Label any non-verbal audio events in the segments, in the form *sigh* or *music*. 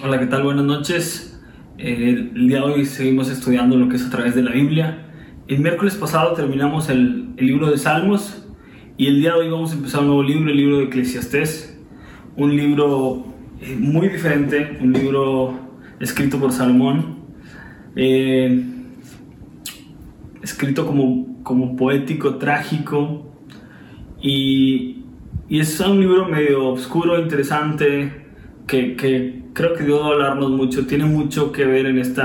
Hola, ¿qué tal? Buenas noches. Eh, el día de hoy seguimos estudiando lo que es a través de la Biblia. El miércoles pasado terminamos el, el libro de Salmos y el día de hoy vamos a empezar un nuevo libro, el libro de Eclesiastés. Un libro eh, muy diferente, un libro escrito por Salomón, eh, escrito como, como poético, trágico y, y es un libro medio oscuro, interesante, que, creo que Dios va a hablarnos mucho, tiene mucho que ver en este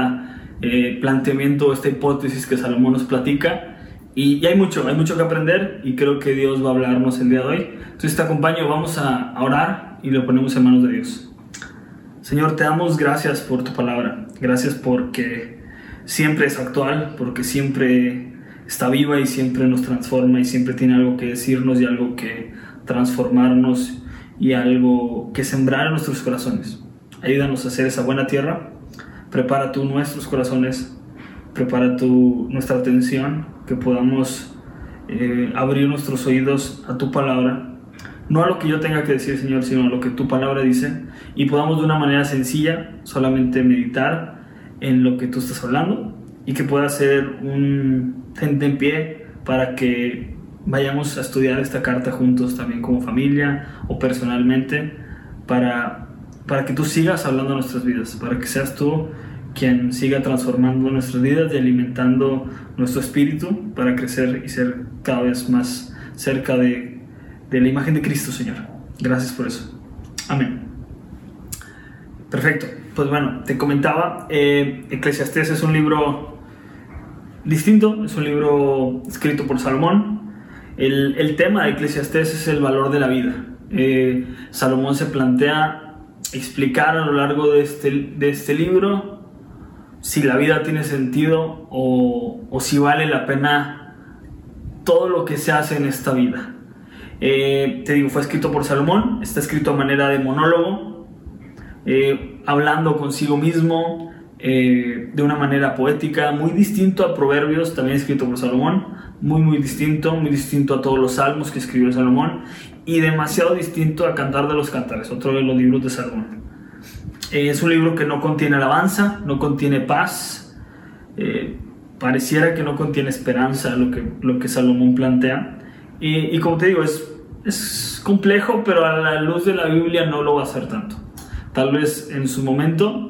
planteamiento, esta hipótesis que Salomón nos platica. Y, y, hay mucho, hay mucho que aprender y creo que Dios va a hablarnos el día de hoy. Entonces te acompaño, vamos a, orar y lo ponemos en manos de Dios. Señor, te damos gracias por tu palabra, gracias porque siempre es actual, porque siempre está viva y siempre nos transforma y siempre tiene algo que decirnos y algo que transformarnos y algo que sembrar en nuestros corazones. Ayúdanos a hacer esa buena tierra. Prepara tú nuestros corazones, prepara tú nuestra atención, que podamos eh, abrir nuestros oídos a tu palabra. No a lo que yo tenga que decir, Señor, sino a lo que tu palabra dice. Y podamos de una manera sencilla solamente meditar en lo que tú estás hablando y que pueda ser un gente en pie para que vayamos a estudiar esta carta juntos también como familia o personalmente para, para que tú sigas hablando de nuestras vidas, para que seas tú quien siga transformando nuestras vidas y alimentando nuestro espíritu para crecer y ser cada vez más cerca de, de la imagen de Cristo, Señor. Gracias por eso. Amén. Perfecto. Pues bueno, te comentaba, eh, Eclesiastés es un libro distinto, es un libro escrito por Salomón, el, el, tema de Eclesiastés es el valor de la vida. Eh, Salomón se plantea explicar a lo largo de este, de este libro si la vida tiene sentido o, o, si vale la pena todo lo que se hace en esta vida. Eh, te digo, fue escrito por Salomón, está escrito a manera de monólogo, eh, hablando consigo mismo, eh, de una manera poética, muy distinto a Proverbios, también escrito por Salomón, muy muy distinto, muy distinto a todos los salmos que escribió Salomón y demasiado distinto a Cantar de los Cantares, otro de los libros de Salomón. Eh, es un libro que no contiene alabanza, no contiene paz, eh, pareciera que no contiene esperanza lo que, lo que Salomón plantea. Y, y como te digo, es, es complejo, pero a la luz de la Biblia no lo va a ser tanto. Tal vez en su momento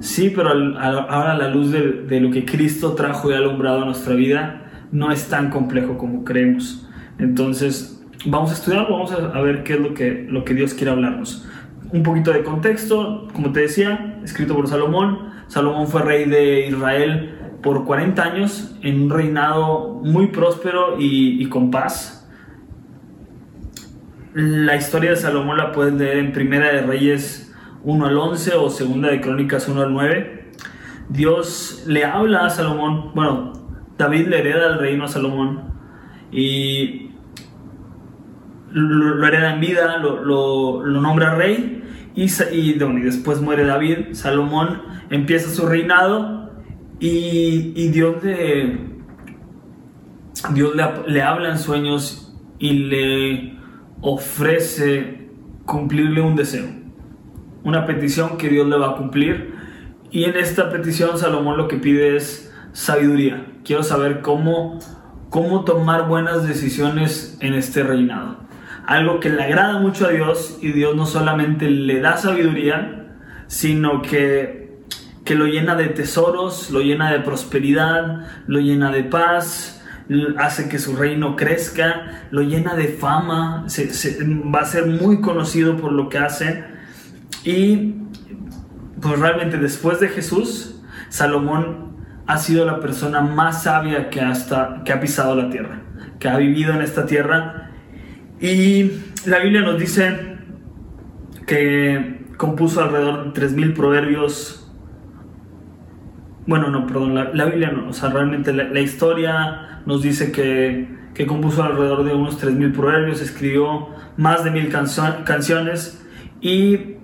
Sí, pero ahora a la luz de, de, lo que Cristo trajo y ha alumbrado a nuestra vida, no es tan complejo como creemos. Entonces, vamos a estudiar, vamos a, ver qué es lo que, lo que Dios quiere hablarnos. Un poquito de contexto, como te decía, escrito por Salomón. Salomón fue rey de Israel por 40 años, en un reinado muy próspero y, y con paz. La historia de Salomón la puedes leer en Primera de Reyes 1 al 11 o segunda de Crónicas 1 al 9, Dios le habla a Salomón, bueno, David le hereda el reino a Salomón y lo, hereda en vida, lo, lo, nombra rey y, y, después muere David, Salomón empieza su reinado y, y Dios, le, Dios le habla en sueños y le ofrece cumplirle un deseo una petición que Dios le va a cumplir. Y en esta petición Salomón lo que pide es sabiduría. Quiero saber cómo, cómo tomar buenas decisiones en este reinado. Algo que le agrada mucho a Dios y Dios no solamente le da sabiduría, sino que, que lo llena de tesoros, lo llena de prosperidad, lo llena de paz, hace que su reino crezca, lo llena de fama, va a ser muy conocido por lo que hace y pues realmente después de Jesús, Salomón ha sido la persona más sabia que, hasta, que ha pisado la tierra, que ha vivido en esta tierra. Y la Biblia nos dice que compuso alrededor de 3.000 proverbios. Bueno, no, perdón, la, Biblia no, o sea, realmente la, historia nos dice que, que, compuso alrededor de unos 3.000 proverbios, escribió más de mil canciones y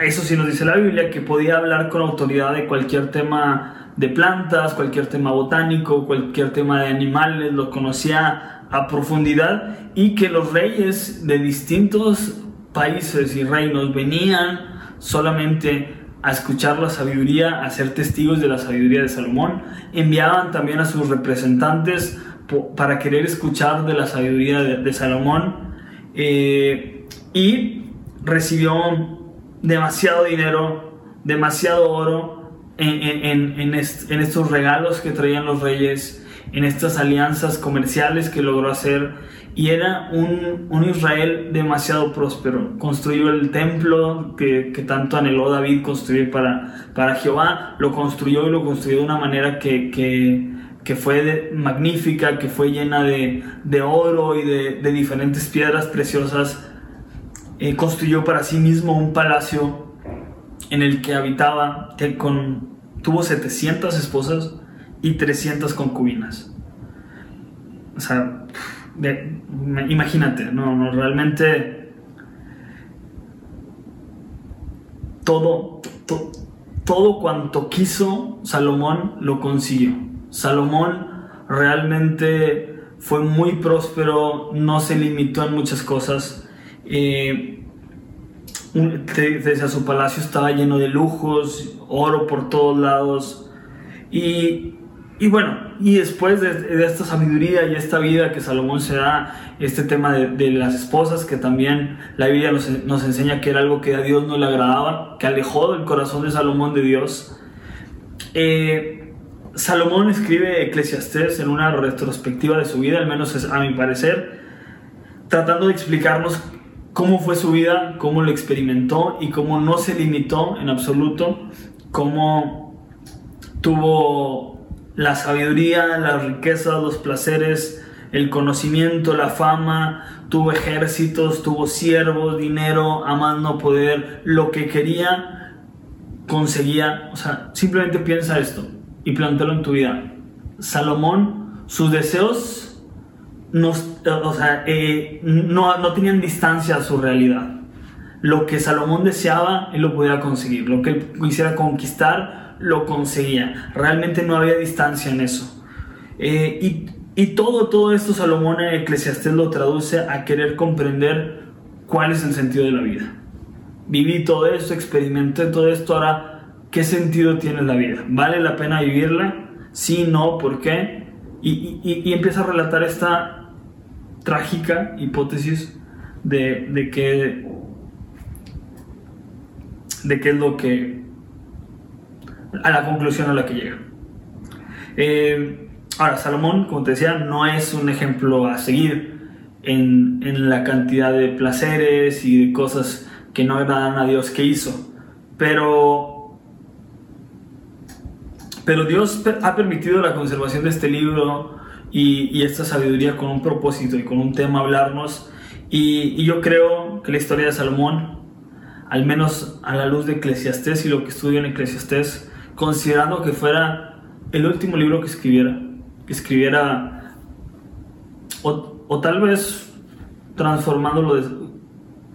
eso sí nos dice la Biblia, que podía hablar con autoridad de cualquier tema de plantas, cualquier tema botánico, cualquier tema de animales, lo conocía a profundidad y que los reyes de distintos países y reinos venían solamente a escuchar la sabiduría, a ser testigos de la sabiduría de Salomón. Enviaban también a sus representantes para querer escuchar de la sabiduría de, Salomón. Eh, y recibió demasiado dinero, demasiado oro en, en, estos regalos que traían los reyes, en estas alianzas comerciales que logró hacer y era un, un, Israel demasiado próspero. Construyó el templo que, que, tanto anheló David construir para, para Jehová, lo construyó y lo construyó de una manera que, que, que fue magnífica, que fue llena de, de oro y de, diferentes piedras preciosas. Eh, construyó para sí mismo un palacio en el que habitaba, que con, tuvo 700 esposas y 300 concubinas. O sea, imagínate, no, no, realmente todo, todo cuanto quiso Salomón lo consiguió. Salomón realmente fue muy próspero, no se limitó en muchas cosas. Eh, desde su palacio estaba lleno de lujos, oro por todos lados. Y y bueno, y después de, esta sabiduría y esta vida que Salomón se da, este tema de, las esposas, que también la Biblia nos, enseña que era algo que a Dios no le agradaba, que alejó del corazón de Salomón de Dios. Eh, Salomón escribe Eclesiastés en una retrospectiva de su vida, al menos a mi parecer, tratando de explicarnos cómo fue su vida, cómo lo experimentó y cómo no se limitó en absoluto, cómo tuvo la sabiduría, las riquezas, los placeres, el conocimiento, la fama, tuvo ejércitos, tuvo siervos, dinero, amando poder, lo que quería, conseguía. O sea, simplemente piensa esto y plantéalo en tu vida. Salomón, sus deseos no, o sea, eh, no, no tenían distancia a su realidad. Lo que Salomón deseaba, él lo podía conseguir. Lo que él quisiera conquistar, lo conseguía. Realmente no había distancia en eso. Eh, y, y, todo, todo esto Salomón en Eclesiastés lo traduce a querer comprender cuál es el sentido de la vida. Viví todo esto, experimenté todo esto, ahora, ¿qué sentido tiene la vida? ¿Vale la pena vivirla? Sí, no, ¿por qué? Y, y, y empieza a relatar esta trágica hipótesis de, de que de qué es lo que a la conclusión a la que llega. Eh, ahora, Salomón, como te decía, no es un ejemplo a seguir en, en, la cantidad de placeres y de cosas que no agradan a Dios que hizo. Pero, pero Dios ha permitido la conservación de este libro y, y esta sabiduría con un propósito y con un tema hablarnos. Y, y yo creo que la historia de Salomón, al menos a la luz de Eclesiastés y lo que estudio en Eclesiastés, considerando que fuera el último libro que escribiera, que escribiera, o, tal vez transformándolo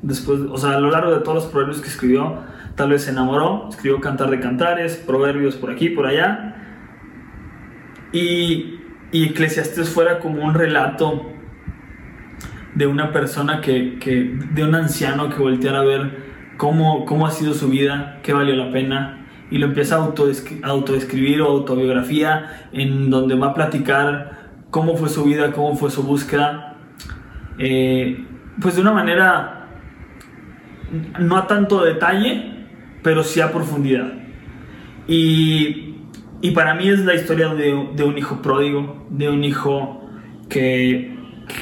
después, o sea, a lo largo de todos los proverbios que escribió, tal vez se enamoró, escribió Cantar de Cantares, proverbios por aquí, por allá, y, y Eclesiastes fuera como un relato de una persona que, que, de un anciano que volteara a ver cómo, cómo ha sido su vida, qué valió la pena, y lo empieza a autodescribir o autobiografía en donde va a platicar cómo fue su vida, cómo fue su búsqueda, eh, pues de una manera no a tanto detalle, pero sí a profundidad. Y, y para mí es la historia de, de, un hijo pródigo, de un hijo que,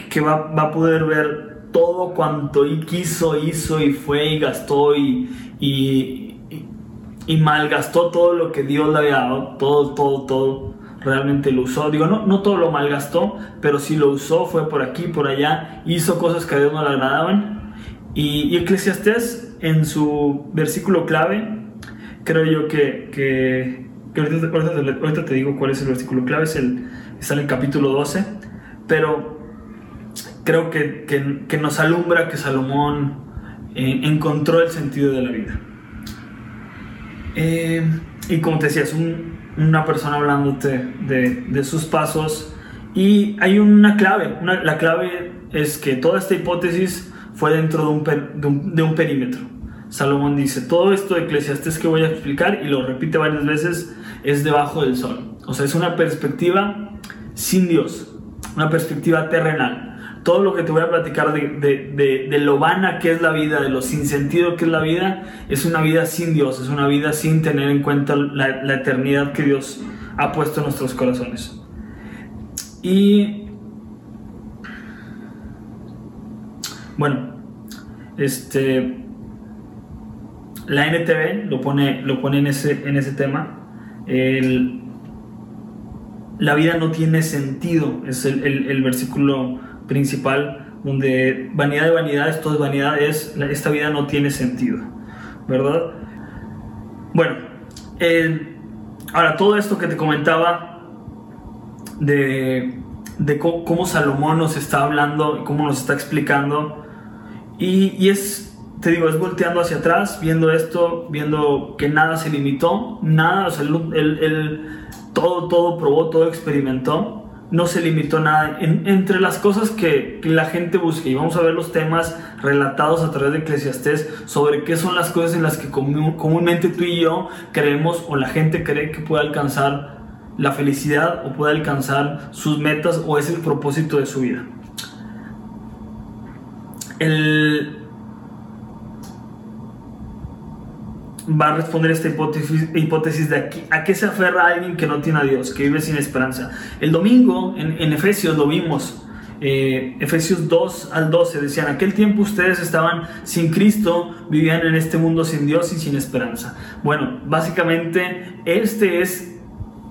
que va, va, a poder ver todo cuanto quiso, hizo y fue y gastó y, y y malgastó todo lo que Dios le había dado, todo, todo, todo, realmente lo usó. Digo, no, no todo lo malgastó, pero sí lo usó, fue por aquí, por allá, hizo cosas que a Dios no le agradaban. Y, y Eclesiastés, en su versículo clave, creo yo que, que, ahorita, te digo cuál es el versículo clave, es el, está en el capítulo 12, pero creo que, que, que nos alumbra que Salomón eh, encontró el sentido de la vida. Eh, y como te decía, es una persona hablándote de, de, sus pasos. Y hay una clave. la clave es que toda esta hipótesis fue dentro de un, de un, perímetro. Salomón dice, todo esto de Eclesiastes que voy a explicar, y lo repite varias veces, es debajo del sol. O sea, es una perspectiva sin Dios, una perspectiva terrenal. Todo lo que te voy a platicar de, lo vana que es la vida, de lo sin sentido que es la vida, es una vida sin Dios, es una vida sin tener en cuenta la, la eternidad que Dios ha puesto en nuestros corazones. Y bueno, este la NTV lo pone, lo pone en, ese, en ese tema. La vida no tiene sentido, es el, versículo principal donde vanidad de vanidades, todo es vanidad, es esta vida no tiene sentido, ¿verdad? Bueno, ahora todo esto que te comentaba de, de cómo, Salomón nos está hablando, cómo nos está explicando, y, y es te digo, es volteando hacia atrás, viendo esto, viendo que nada se limitó, nada, o sea, él, todo, todo probó, todo experimentó, no se limitó nada. entre las cosas que, la gente busca, y vamos a ver los temas relatados a través de Eclesiastés sobre qué son las cosas en las que comúnmente tú y yo creemos o la gente cree que puede alcanzar la felicidad o puede alcanzar sus metas o es el propósito de su vida. El, va a responder esta hipótesis, de aquí, a qué se aferra alguien que no tiene a Dios, que vive sin esperanza. El domingo en, Efesios lo vimos. Eh, Efesios 2 al 12 decían, aquel tiempo ustedes estaban sin Cristo, vivían en este mundo sin Dios y sin esperanza. Bueno, básicamente este es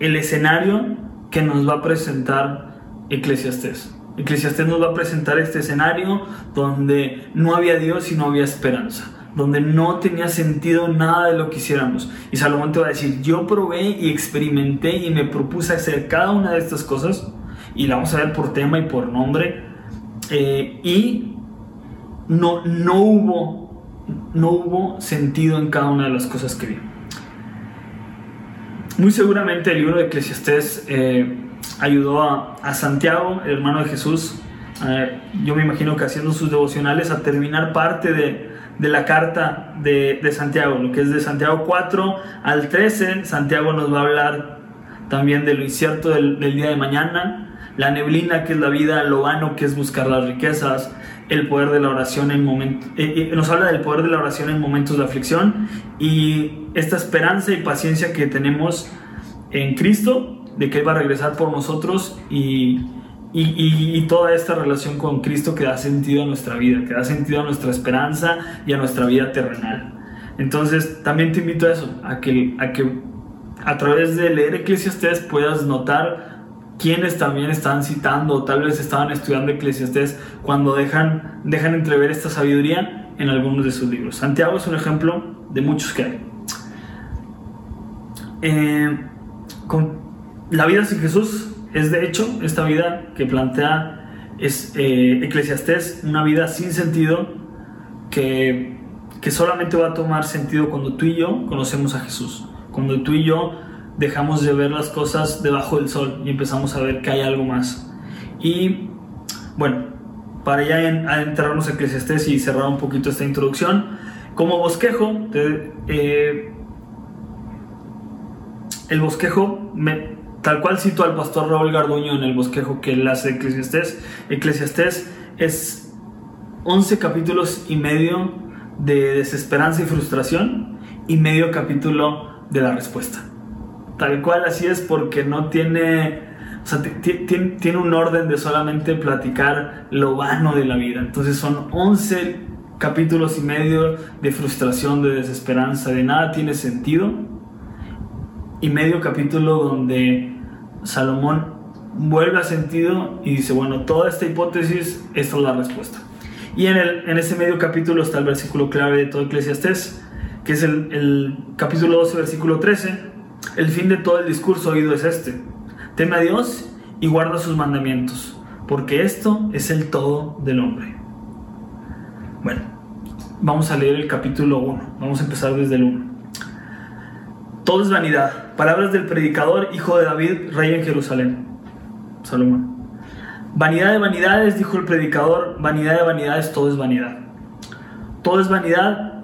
el escenario que nos va a presentar Eclesiastés. Eclesiastés nos va a presentar este escenario donde no había Dios y no había esperanza donde no tenía sentido nada de lo que hiciéramos. Y Salomón te va a decir, yo probé y experimenté y me propuse hacer cada una de estas cosas, y la vamos a ver por tema y por nombre, eh, y no, no, hubo, no hubo sentido en cada una de las cosas que vi. Muy seguramente el libro de Eclesiastés eh, ayudó a, Santiago, el hermano de Jesús, eh, yo me imagino que haciendo sus devocionales, a terminar parte de, de la carta de, Santiago, lo que es de Santiago 4 al 13. Santiago nos va a hablar también de lo incierto del, día de mañana, la neblina que es la vida, lo vano que es buscar las riquezas, el poder de la oración en momentos, eh, eh, nos habla del poder de la oración en momentos de aflicción y esta esperanza y paciencia que tenemos en Cristo, de que Él va a regresar por nosotros y y, toda esta relación con Cristo que da sentido a nuestra vida, que da sentido a nuestra esperanza y a nuestra vida terrenal. Entonces, también te invito a eso, a que a, que a través de leer Eclesiastés puedas notar quiénes también están citando o tal vez estaban estudiando Eclesiastés cuando dejan, dejan entrever esta sabiduría en algunos de sus libros. Santiago es un ejemplo de muchos que hay. Eh, con la vida sin Jesús es de hecho esta vida que plantea es, eh, Eclesiastés, una vida sin sentido que, que solamente va a tomar sentido cuando tú y yo conocemos a Jesús, cuando tú y yo dejamos de ver las cosas debajo del sol y empezamos a ver que hay algo más. Y bueno, para ya adentrarnos a Eclesiastés y cerrar un poquito esta introducción, como bosquejo, eh, el bosquejo me, Tal cual cito al pastor Raúl Garduño en el bosquejo que él hace Eclesiastés. Eclesiastés es 11 capítulos y medio de desesperanza y frustración y medio capítulo de la respuesta. Tal cual así es porque no tiene, tiene un orden de solamente platicar lo vano de la vida. Entonces son 11 capítulos y medio de frustración, de desesperanza, de nada tiene sentido. Y medio capítulo donde Salomón vuelve a sentido y dice, bueno, toda esta hipótesis, esta es la respuesta. Y en, el, en ese medio capítulo está el versículo clave de todo Eclesiastés, que es el, el capítulo 12, versículo 13. El fin de todo el discurso oído es este. Teme a Dios y guarda sus mandamientos, porque esto es el todo del hombre. Bueno, vamos a leer el capítulo 1. Vamos a empezar desde el 1. Todo es vanidad. Palabras del predicador, hijo de David, rey en Jerusalén. Salomón. Vanidad de vanidades, dijo el predicador, vanidad de vanidades, todo es vanidad. Todo es vanidad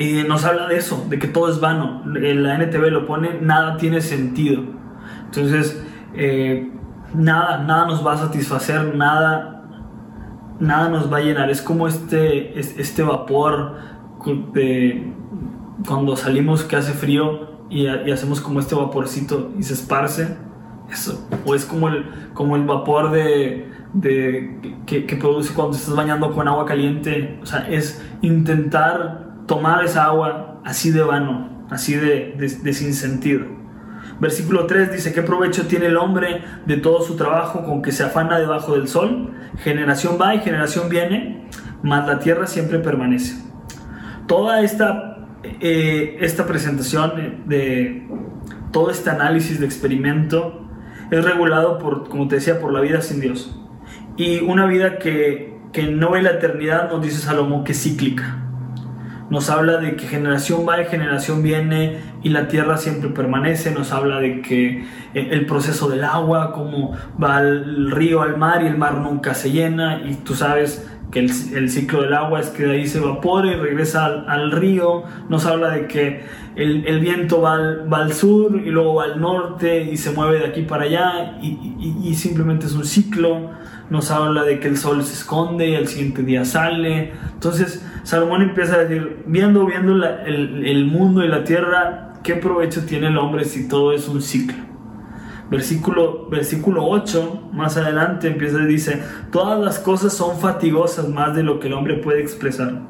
eh, nos habla de eso, de que todo es vano. La NTV lo pone, nada tiene sentido. Entonces, eh, nada, nada nos va a satisfacer, nada, nada nos va a llenar. Es como este, este vapor de cuando salimos que hace frío y, hacemos como este vaporcito y se esparce. Eso. O es como el, como el vapor de, que, que, produce cuando estás bañando con agua caliente. O sea, es intentar tomar esa agua así de vano, así de, de, sin sentido. Versículo 3 dice, ¿qué provecho tiene el hombre de todo su trabajo con que se afana debajo del sol? Generación va y generación viene, mas la tierra siempre permanece. Toda esta, eh, esta presentación de todo este análisis de experimento es regulado por, como te decía, por la vida sin Dios. Y una vida que, que no ve la eternidad, nos dice Salomón, que es cíclica. Nos habla de que generación va y generación viene y la tierra siempre permanece, nos habla de que eh, el proceso del agua, cómo va el río al mar y el mar nunca se llena. Y tú sabes que el, ciclo del agua es que de ahí se evapora y regresa al, río, nos habla de que el, viento va al, va al, sur y luego va al norte y se mueve de aquí para allá y, simplemente es un ciclo, nos habla de que el sol se esconde y al siguiente día sale, entonces Salomón empieza a decir, viendo, viendo el, mundo y la tierra, ¿qué provecho tiene el hombre si todo es un ciclo? Versículo, versículo 8, más adelante empieza y dice, todas las cosas son fatigosas más de lo que el hombre puede expresar.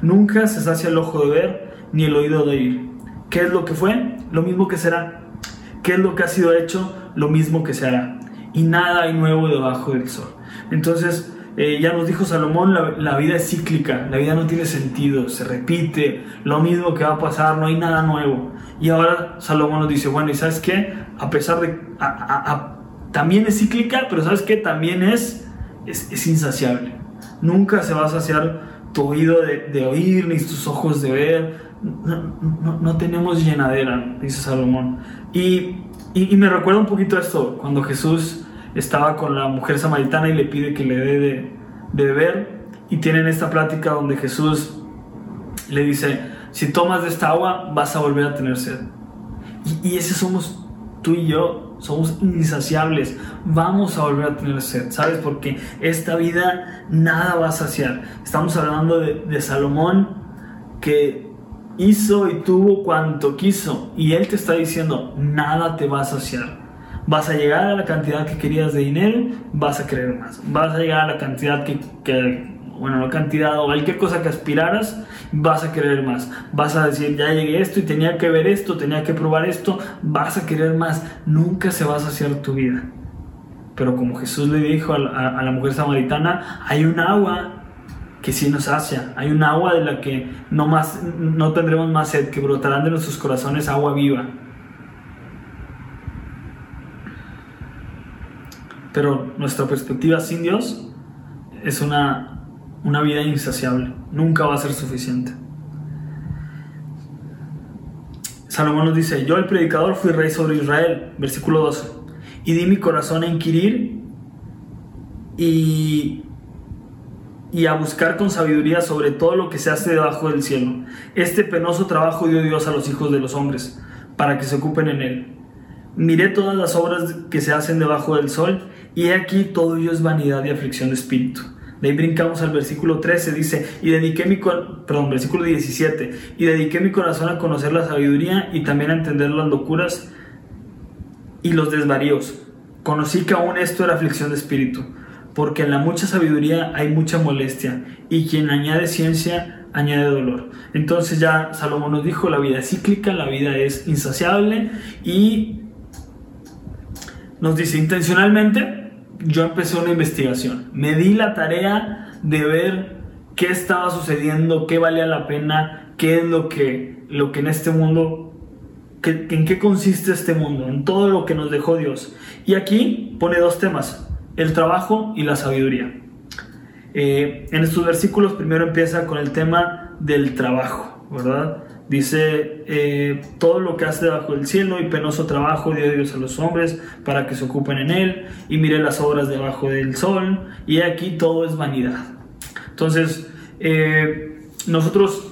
Nunca se sacia el ojo de ver ni el oído de oír. ¿Qué es lo que fue? Lo mismo que será. ¿Qué es lo que ha sido hecho? Lo mismo que se hará. Y nada hay nuevo debajo del sol. Entonces, eh, ya nos dijo Salomón, la, vida es cíclica, la vida no tiene sentido, se repite, lo mismo que va a pasar, no hay nada nuevo. Y ahora Salomón nos dice, bueno, ¿y sabes qué? A pesar de... también es cíclica, pero ¿sabes qué? También es, es, insaciable. Nunca se va a saciar tu oído de, oír, ni tus ojos de ver. No, tenemos llenadera, dice Salomón. Y, y me recuerda un poquito esto, cuando Jesús estaba con la mujer samaritana y le pide que le dé de, beber y tienen esta plática donde Jesús le dice, si tomas de esta agua vas a volver a tener sed. Y, y ese somos tú y yo, somos insaciables, vamos a volver a tener sed, ¿sabes? Porque esta vida nada va a saciar. Estamos hablando de, de Salomón que hizo y tuvo cuanto quiso y él te está diciendo, nada te va a saciar vas a llegar a la cantidad que querías de dinero, vas a querer más. Vas a llegar a la cantidad que, bueno, la cantidad o cualquier cosa que aspiraras, vas a querer más. Vas a decir, ya llegué esto y tenía que ver esto, tenía que probar esto, vas a querer más. Nunca se va a saciar tu vida. Pero como Jesús le dijo a la, mujer samaritana, hay un agua que sí nos sacia, hay un agua de la que no, más, no tendremos más sed, que brotarán de nuestros corazones agua viva. Pero nuestra perspectiva sin Dios es una, una vida insaciable. Nunca va a ser suficiente. Salomón nos dice, yo el predicador fui rey sobre Israel, versículo 12, y di mi corazón a inquirir y, y a buscar con sabiduría sobre todo lo que se hace debajo del cielo. Este penoso trabajo dio Dios a los hijos de los hombres, para que se ocupen en él. Miré todas las obras que se hacen debajo del sol, y aquí todo ello es vanidad y aflicción de espíritu. De ahí brincamos al versículo 13, dice, y dediqué mi perdón, versículo 17, y dediqué mi corazón a conocer la sabiduría y también a entender las locuras y los desvaríos. Conocí que aún esto era aflicción de espíritu, porque en la mucha sabiduría hay mucha molestia, y quien añade ciencia añade dolor. Entonces ya Salomón nos dijo, la vida es cíclica, la vida es insaciable, y nos dice intencionalmente, yo empecé una investigación. Me di la tarea de ver qué estaba sucediendo, qué valía la pena, qué es lo que, lo que en este mundo, en qué consiste este mundo, en todo lo que nos dejó Dios. Y aquí pone dos temas, el trabajo y la sabiduría. Eh, en estos versículos primero empieza con el tema del trabajo, ¿verdad? Dice, eh, todo lo que hace debajo del cielo y penoso trabajo dio Dios a los hombres para que se ocupen en él y mire las obras debajo del sol y aquí todo es vanidad. Entonces, eh, nosotros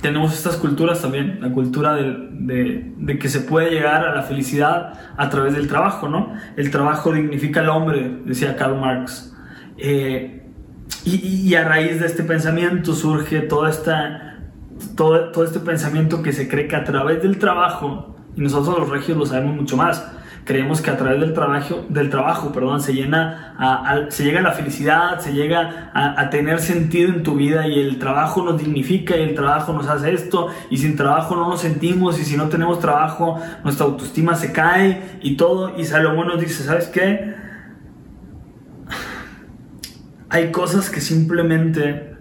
tenemos estas culturas también, la cultura de, de, que se puede llegar a la felicidad a través del trabajo, ¿no? El trabajo dignifica al hombre, decía Karl Marx. Eh, y, y, a raíz de este pensamiento surge toda esta, todo, todo este pensamiento que se cree que a través del trabajo, y nosotros los regios lo sabemos mucho más, creemos que a través del trabajo, del trabajo perdón, se, llena a, se llega a la felicidad, se llega a, tener sentido en tu vida y el trabajo nos dignifica y el trabajo nos hace esto y sin trabajo no nos sentimos y si no tenemos trabajo nuestra autoestima se cae y todo y Salomón nos dice, ¿sabes qué? Hay cosas que simplemente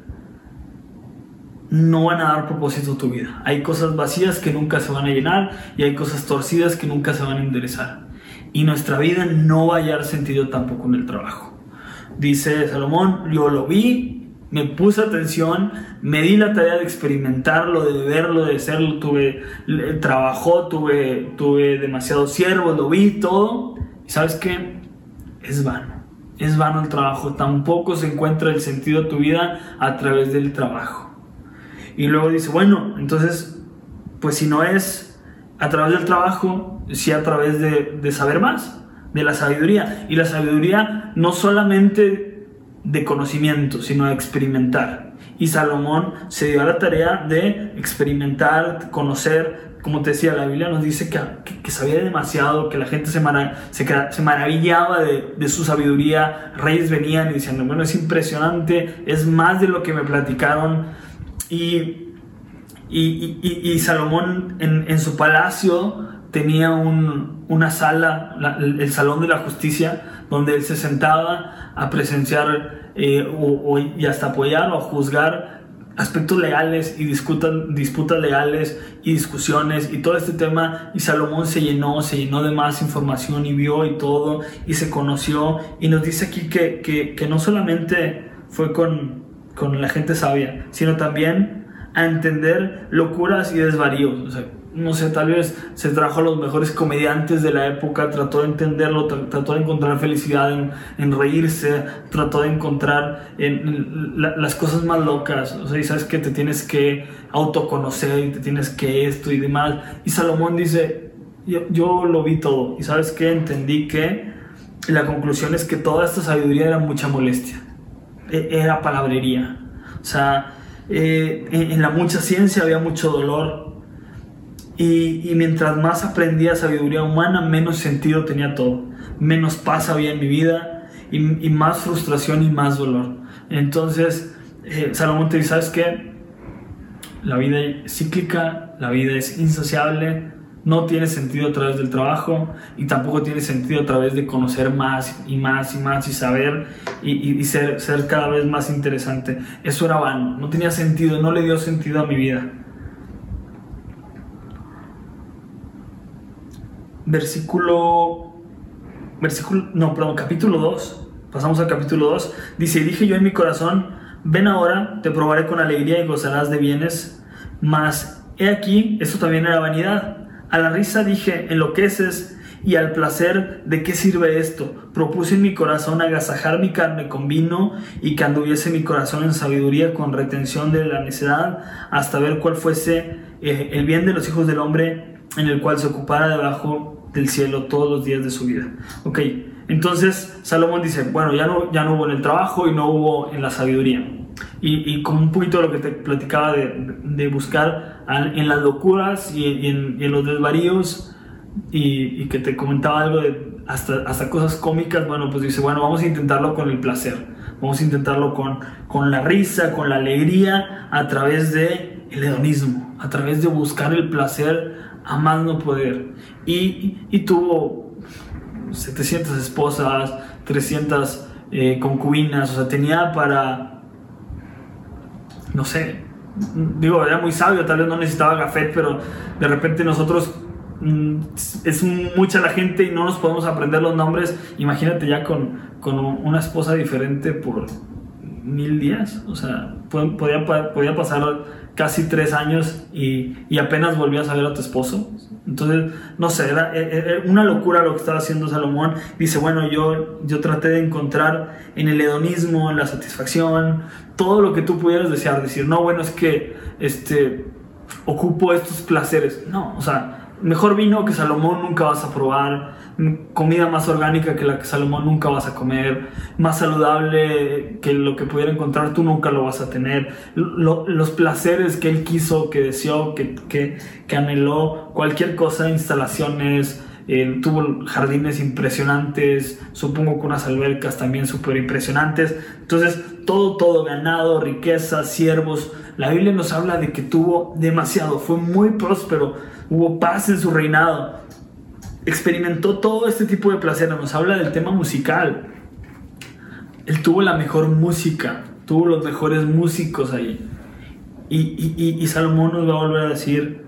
no van a dar propósito a tu vida. Hay cosas vacías que nunca se van a llenar y hay cosas torcidas que nunca se van a enderezar y nuestra vida no va a hallar sentido tampoco en el trabajo. Dice Salomón, yo lo vi, me puse atención, me di la tarea de experimentarlo, de verlo, de hacerlo, tuve, trabajó, tuve, tuve demasiados siervos, lo vi todo, y sabes qué, es vano, es vano el trabajo, tampoco se encuentra el sentido de tu vida a través del trabajo. Y luego dice, bueno, entonces, pues si no es a través del trabajo, sí a través de, saber más, de la sabiduría. Y la sabiduría no solamente de conocimiento, sino de experimentar. Y Salomón se dio a la tarea de experimentar, conocer. Como te decía, la Biblia nos dice que, que, sabía demasiado, que la gente se, se, maravillaba de, de, su sabiduría. Reyes venían y decían, bueno, es impresionante, es más de lo que me platicaron. Y y, Salomón en, su palacio tenía una sala, el, Salón de la Justicia, donde él se sentaba a presenciar eh, y hasta apoyar o juzgar aspectos legales y disputas, disputas legales y discusiones y todo este tema. Y Salomón se llenó, se llenó de más información y vio y todo y se conoció. Y nos dice aquí que, que, no solamente fue con, con la gente sabia, sino también a entender locuras y desvaríos. O sea, no sé, tal vez se trajo a los mejores comediantes de la época, trató de entenderlo, trató de encontrar felicidad en, reírse, trató de encontrar en, las cosas más locas. O sea, y sabes que te tienes que autoconocer y te tienes que esto y demás. Y Salomón dice, yo, yo lo vi todo. Y sabes que entendí que la conclusión es que toda esta sabiduría era mucha molestia. E, era palabrería. O sea, eh, en, la mucha ciencia había mucho dolor. Y, mientras más aprendía sabiduría humana, menos sentido tenía todo. Menos paz había en mi vida y, más frustración y más dolor. Entonces, eh, Salomón te dice, ¿sabes qué? La vida es cíclica, la vida es insaciable, no tiene sentido a través del trabajo y tampoco tiene sentido a través de conocer más y más y más y saber y, ser, cada vez más interesante. Eso era vano, no tenía sentido, no le dio sentido a mi vida. Versículo, versículo, no, perdón, capítulo 2, pasamos al capítulo 2, dice, y dije yo en mi corazón, ven ahora, te probaré con alegría y gozarás de bienes, mas he aquí, esto también era vanidad a la risa dije, enloqueces, y al placer, ¿de qué sirve esto? Propuse en mi corazón agasajar mi carne con vino y que anduviese mi corazón en sabiduría con retención de la necedad, hasta ver cuál fuese eh, el bien de los hijos del hombre en el cual se ocupara debajo del cielo todos los días de su vida. Ok, entonces Salomón dice, bueno, ya no, ya no hubo en el trabajo y no hubo en la sabiduría. Y, y como un poquito lo que te platicaba de, de buscar en las locuras y, en, en, los desvaríos y, y, que te comentaba algo de hasta, hasta cosas cómicas, bueno, pues dice, bueno, vamos a intentarlo con el placer, vamos a intentarlo con, con la risa, con la alegría, a través de el hedonismo, a través de buscar el placer a más no poder. Y, y tuvo 700 esposas, 300 eh, concubinas, o sea, tenía para no sé, digo, era muy sabio, tal vez no necesitaba café, pero de repente nosotros mm, es mucha la gente y no nos podemos aprender los nombres. Imagínate ya con, con una esposa diferente por mil días, o sea, podía, podía pasar casi tres años y, y, apenas volvías a ver a tu esposo. Entonces, no sé, era, una locura lo que estaba haciendo Salomón. Dice, bueno, yo, yo traté de encontrar en el hedonismo, en la satisfacción, todo lo que tú pudieras desear. Decir, no, bueno, es que este, ocupo estos placeres. No, o sea, mejor vino que Salomón nunca vas a probar, comida más orgánica que la que Salomón nunca vas a comer, más saludable que lo que pudiera encontrar tú nunca lo vas a tener. los placeres que él quiso, que deseó, que, que, anheló, cualquier cosa, instalaciones, tuvo jardines impresionantes, supongo que unas albercas también súper impresionantes. Entonces, todo, todo, ganado, riqueza, siervos. La Biblia nos habla de que tuvo demasiado, fue muy próspero, hubo paz en su reinado. Experimentó todo este tipo de placer, nos habla del tema musical. Él tuvo la mejor música, tuvo los mejores músicos ahí. Y, y, y Salomón nos va a volver a decir,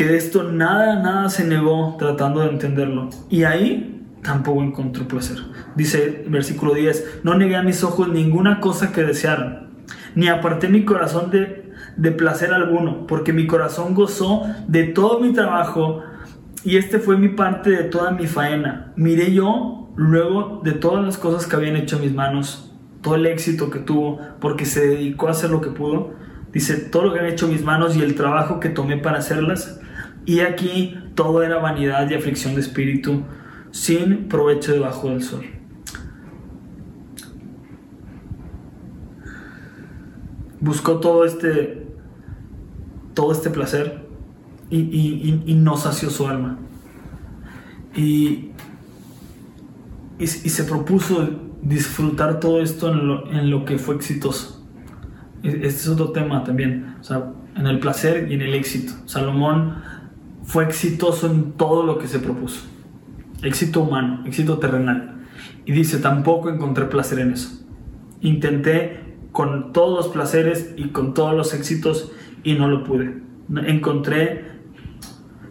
que de esto nada, nada se negó tratando de entenderlo. Y ahí tampoco encontró placer. Dice versículo 10, no negué a mis ojos ninguna cosa que desearan, ni aparté mi corazón de, de placer alguno, porque mi corazón gozó de todo mi trabajo y este fue mi parte de toda mi faena. Miré yo luego de todas las cosas que habían hecho mis manos, todo el éxito que tuvo, porque se dedicó a hacer lo que pudo. Dice, todo lo que han hecho mis manos y el trabajo que tomé para hacerlas, y aquí todo era vanidad y aflicción de espíritu, sin provecho debajo del sol. Buscó todo este, todo este placer y, no sació su alma. Y, y, se propuso disfrutar todo esto en lo, en lo, que fue exitoso. E, este es otro tema también, o sea, en el placer y en el éxito. Salomón fue exitoso en todo lo que se propuso. Éxito humano, éxito terrenal. Y dice, tampoco encontré placer en eso. Intenté con todos los placeres y con todos los éxitos y no lo pude. Encontré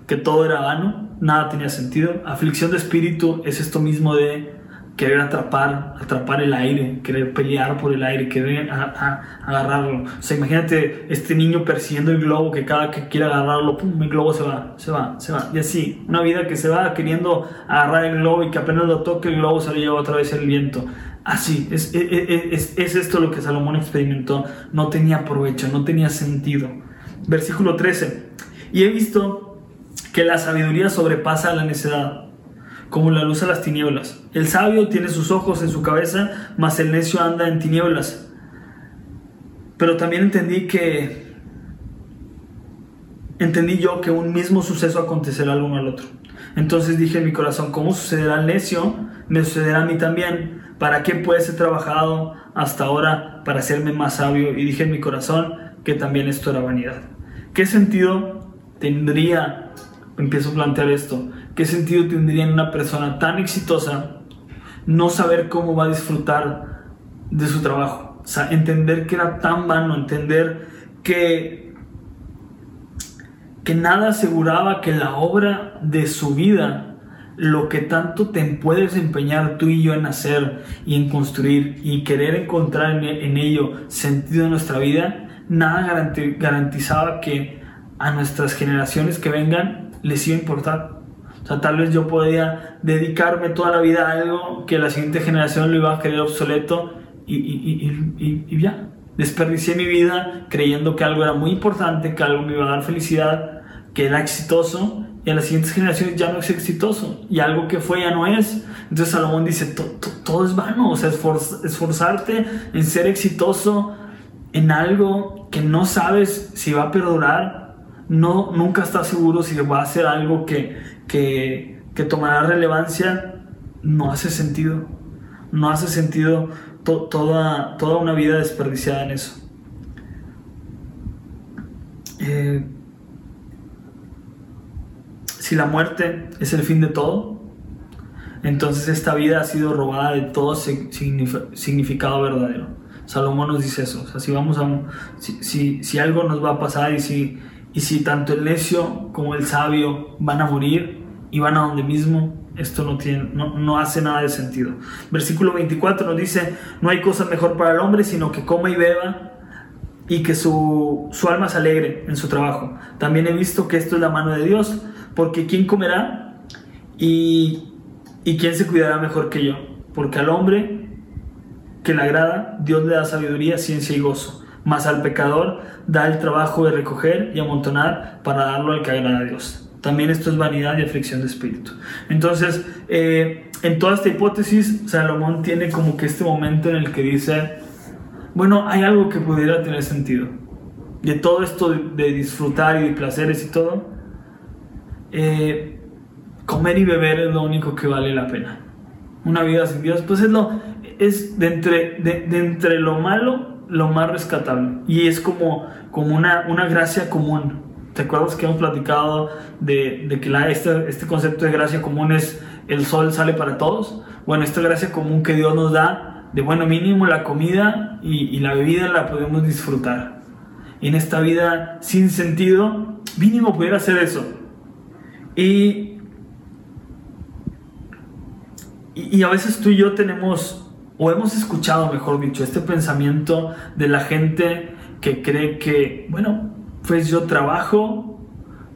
que todo era vano, nada tenía sentido. Aflicción de espíritu es esto mismo de querer atrapar, atrapar el aire, querer pelear por el aire, querer agarrarlo. O sea, imagínate este niño persiguiendo el globo que cada que quiere agarrarlo, pum, el globo se va, se va, se va. Y así, una vida que se va queriendo agarrar el globo y que apenas lo toque el globo se lo lleva otra vez el viento. Así, es, es, es esto lo que Salomón experimentó. No tenía provecho, no tenía sentido. Versículo 13. Y he visto que la sabiduría sobrepasa a la necedad como la luz a las tinieblas. El sabio tiene sus ojos en su cabeza, mas el necio anda en tinieblas. Pero también entendí que entendí yo que un mismo suceso acontecerá al uno al otro. Entonces dije en mi corazón, ¿cómo sucederá al necio? Me sucederá a mí también. ¿Para qué pues he trabajado hasta ahora para hacerme más sabio? Y dije en mi corazón que también esto era vanidad. ¿Qué sentido tendría, empiezo a plantear esto, ¿Qué sentido tendría en una persona tan exitosa no saber cómo va a disfrutar de su trabajo? O sea, entender que era tan vano, entender que, que nada aseguraba que la obra de su vida, lo que tanto te puedes empeñar tú y yo en hacer y en construir y querer encontrar en ello sentido en nuestra vida, nada garantizaba que a nuestras generaciones que vengan les iba a importar sea, tal vez yo podía dedicarme toda la vida a algo que la siguiente generación lo iba a querer obsoleto y, y, y, y, ya. Desperdicié mi vida creyendo que algo era muy importante, que algo me iba a dar felicidad, que era exitoso y a las siguientes generaciones ya no es exitoso y algo que fue ya no es. Entonces Salomón dice, todo es vano, o sea, esforzarte en ser exitoso en algo que no sabes si va a perdurar, no, nunca estás seguro si va a ser algo que, que, tomará relevancia, no hace sentido. No hace sentido toda, toda una vida desperdiciada en eso. Eh, si la muerte es el fin de todo, entonces esta vida ha sido robada de todo significado verdadero. Salomón nos dice eso. O si, vamos a, si, algo nos va a pasar y si, y si tanto el necio como el sabio van a morir, y van a donde mismo, esto no, tiene, no, hace nada de sentido. Versículo 24 nos dice, no hay cosa mejor para el hombre sino que coma y beba y que su, su alma se alegre en su trabajo. También he visto que esto es la mano de Dios, porque ¿quién comerá y, y quién se cuidará mejor que yo? Porque al hombre que le agrada, Dios le da sabiduría, ciencia y gozo mas al pecador da el trabajo de recoger y amontonar para darlo al que agrada a Dios. También esto es vanidad y aflicción de espíritu. Entonces, eh, en toda esta hipótesis, Salomón tiene como que este momento en el que dice, bueno, hay algo que pudiera tener sentido. De todo esto de, disfrutar y de placeres y todo, eh, comer y beber es lo único que vale la pena. Una vida sin Dios, pues es lo es de entre, de, entre lo malo lo más rescatable y es como, como una, una gracia común ¿Te acuerdas que hemos platicado de, de que la, este, este concepto de gracia común es el sol sale para todos? Bueno, esta gracia común que Dios nos da, de bueno mínimo la comida y, y la bebida la podemos disfrutar. En esta vida sin sentido, mínimo poder hacer eso. Y, a veces tú y yo tenemos, o hemos escuchado, mejor dicho, este pensamiento de la gente que cree que, bueno, pues yo trabajo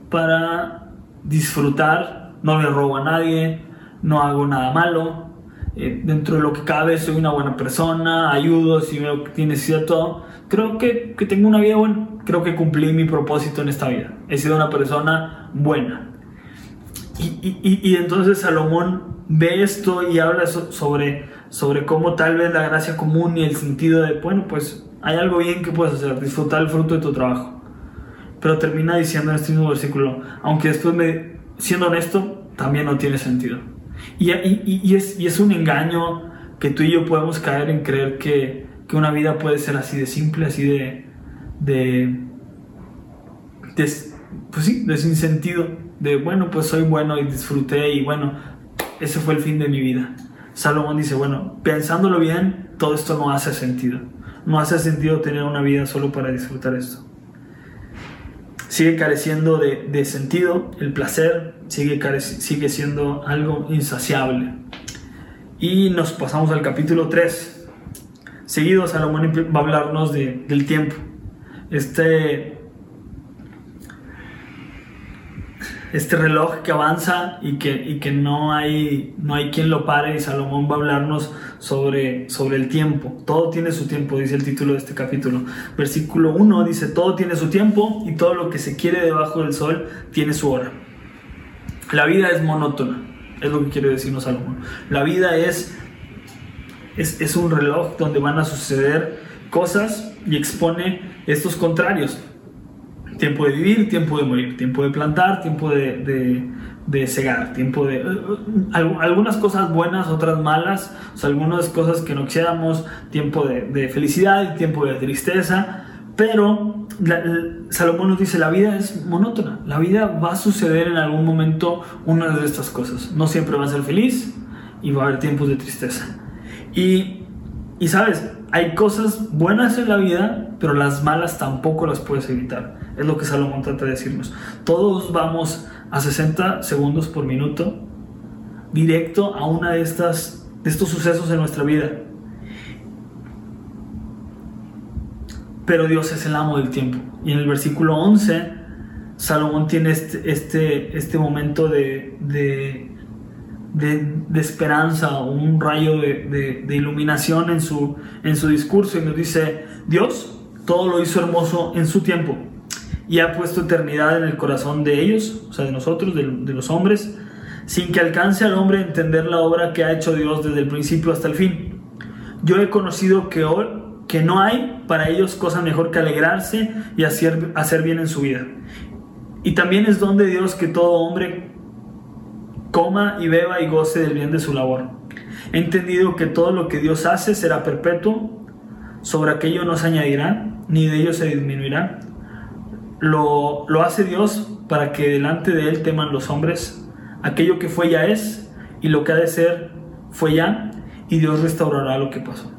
para disfrutar, no le robo a nadie, no hago nada malo, eh, dentro de lo que cabe soy una buena persona, ayudo si veo que tiene cierto, creo que, que tengo una vida buena, creo que cumplí mi propósito en esta vida, he sido una persona buena. Y, y, y entonces Salomón ve esto y habla sobre, sobre cómo tal vez la gracia común y el sentido de, bueno, pues hay algo bien que puedes hacer, disfrutar el fruto de tu trabajo. Pero termina diciendo en este mismo versículo, aunque después me, siendo honesto, también no tiene sentido. Y, y, es, es un engaño que tú y yo podemos caer en creer que, que una vida puede ser así de simple, así de, de, de, pues sí, de sin sentido, de bueno, pues soy bueno y disfruté y bueno, ese fue el fin de mi vida. Salomón dice, bueno, pensándolo bien, todo esto no hace sentido. No hace sentido tener una vida solo para disfrutar esto sigue careciendo de, sentido, el placer sigue, sigue siendo algo insaciable. Y nos pasamos al capítulo 3. Seguido Salomón va a hablarnos del tiempo. Este este reloj que avanza y que, y que no, hay, no hay quien lo pare y Salomón va a hablarnos sobre, sobre el tiempo. Todo tiene su tiempo, dice el título de este capítulo. Versículo 1 dice, todo tiene su tiempo y todo lo que se quiere debajo del sol tiene su hora. La vida es monótona, es lo que quiere decirnos Salomón. La vida es, es, es un reloj donde van a suceder cosas y expone estos contrarios tiempo de vivir, tiempo de morir, tiempo de plantar, tiempo de, de, cegar, tiempo de... Eh, algunas cosas buenas, otras malas, algunas cosas que no quisiéramos, tiempo de, felicidad y tiempo de tristeza, pero Salomón nos dice, la vida es monótona, la vida va a suceder en algún momento una de estas cosas, no siempre va a ser feliz y va a haber tiempos de tristeza. Y, y sabes, hay cosas buenas en la vida, pero las malas tampoco las puedes evitar. Es lo que Salomón trata de decirnos. Todos vamos a 60 segundos por minuto directo a una de estas de estos sucesos en nuestra vida. Pero Dios es el amo del tiempo. Y en el versículo 11, Salomón tiene este, este, este momento de, de, esperanza o un rayo de, iluminación en su, en su discurso y nos dice, Dios todo lo hizo hermoso en su tiempo y ha puesto eternidad en el corazón de ellos, o sea, de nosotros, de, los hombres, sin que alcance al hombre a entender la obra que ha hecho Dios desde el principio hasta el fin. Yo he conocido que, hoy, que no hay para ellos cosa mejor que alegrarse y hacer, hacer bien en su vida. Y también es don de Dios que todo hombre coma y beba y goce del bien de su labor. He entendido que todo lo que Dios hace será perpetuo, sobre aquello no se añadirá, ni de ello se disminuirá. Lo, lo hace Dios para que delante de Él teman los hombres. Aquello que fue ya es, y lo que ha de ser fue ya, y Dios restaurará lo que pasó.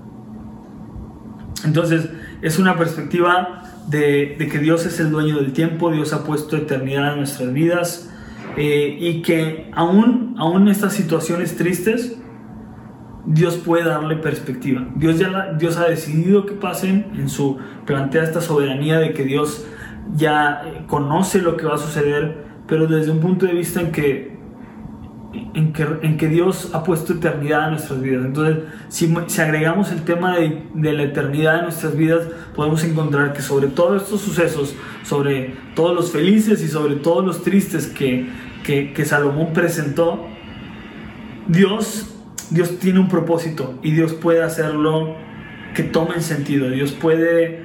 Entonces, es una perspectiva de, de, que Dios es el dueño del tiempo, Dios ha puesto eternidad en nuestras vidas eh, y que aún, aún estas situaciones tristes, Dios puede darle perspectiva. Dios ya Dios ha decidido que pasen en su plantea esta soberanía de que Dios ya eh, conoce lo que va a suceder, pero desde un punto de vista en que en que, en que Dios ha puesto eternidad en nuestras vidas. Entonces, si, si agregamos el tema de, de, la eternidad en nuestras vidas, podemos encontrar que sobre todos estos sucesos, sobre todos los felices y sobre todos los tristes que, que, que Salomón presentó, Dios, Dios tiene un propósito y Dios puede hacerlo que tome sentido. Dios puede,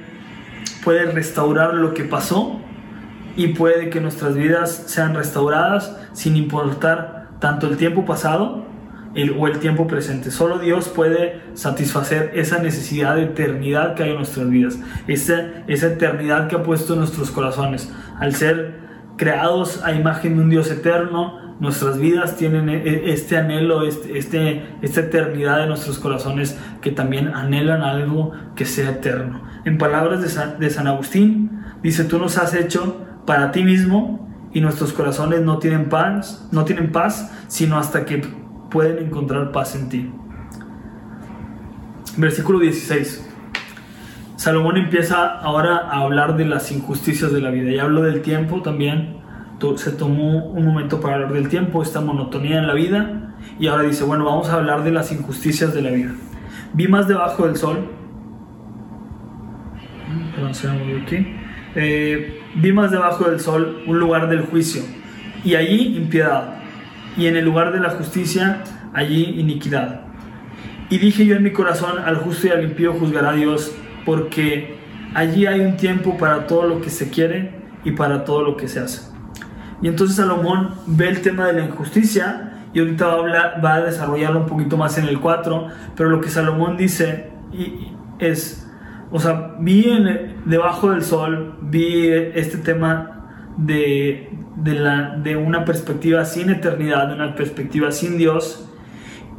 puede restaurar lo que pasó y puede que nuestras vidas sean restauradas sin importar tanto el tiempo pasado o el tiempo presente. Solo Dios puede satisfacer esa necesidad de eternidad que hay en nuestras vidas, esa, esa eternidad que ha puesto en nuestros corazones. Al ser creados a imagen de un Dios eterno, nuestras vidas tienen e, e, este anhelo, este, este, esta eternidad de nuestros corazones que también anhelan algo que sea eterno. En palabras de San, de San Agustín, dice, tú nos has hecho para ti mismo y nuestros corazones no tienen paz, no tienen paz, sino hasta que pueden encontrar paz en ti. Versículo 16. Salomón empieza ahora a hablar de las injusticias de la vida. Y hablo del tiempo también. Se tomó un momento para hablar del tiempo, esta monotonía en la vida. Y ahora dice, bueno, vamos a hablar de las injusticias de la vida. Vi más debajo del sol. Perdón, se me aquí. Eh, vi más debajo del sol un lugar del juicio, y allí impiedad, y en el lugar de la justicia, allí iniquidad. Y dije yo en mi corazón, al justo y al impío juzgará Dios, porque allí hay un tiempo para todo lo que se quiere y para todo lo que se hace. Y entonces Salomón ve el tema de la injusticia, y ahorita va a, hablar, va a desarrollarlo un poquito más en el 4, pero lo que Salomón dice es, o sea, vi debajo del sol, vi este tema de, de, la, de, una perspectiva sin eternidad, de una perspectiva sin Dios,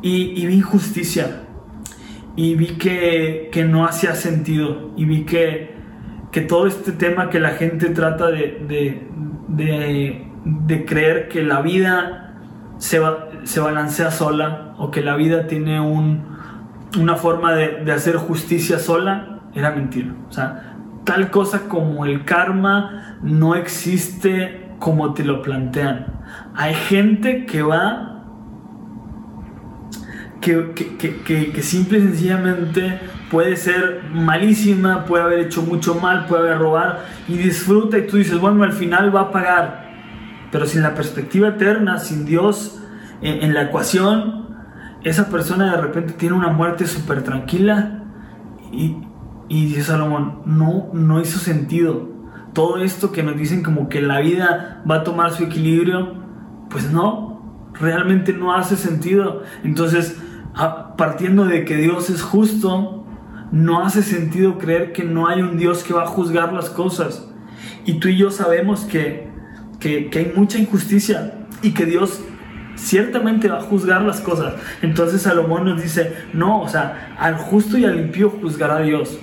y, vi injusticia, y vi que, que, no hacía sentido, y vi que, que todo este tema que la gente trata de, de, de creer que la vida se, se balancea sola, o que la vida tiene un, una forma de, de hacer justicia sola, era mentira. O sea, tal cosa como el karma no existe como te lo plantean. Hay gente que va que, que, que, que, simple y sencillamente puede ser malísima, puede haber hecho mucho mal, puede haber robado y disfruta y tú dices, bueno, al final va a pagar. Pero sin la perspectiva eterna, sin Dios en, en la ecuación, esa persona de repente tiene una muerte súper tranquila y, y dice Salomón, no, no hizo sentido. Todo esto que nos dicen como que la vida va a tomar su equilibrio, pues no, realmente no hace sentido. Entonces, partiendo de que Dios es justo, no hace sentido creer que no hay un Dios que va a juzgar las cosas. Y tú y yo sabemos que, que, hay mucha injusticia y que Dios ciertamente va a juzgar las cosas. Entonces Salomón nos dice, no, o sea, al justo y al impío juzgará Dios.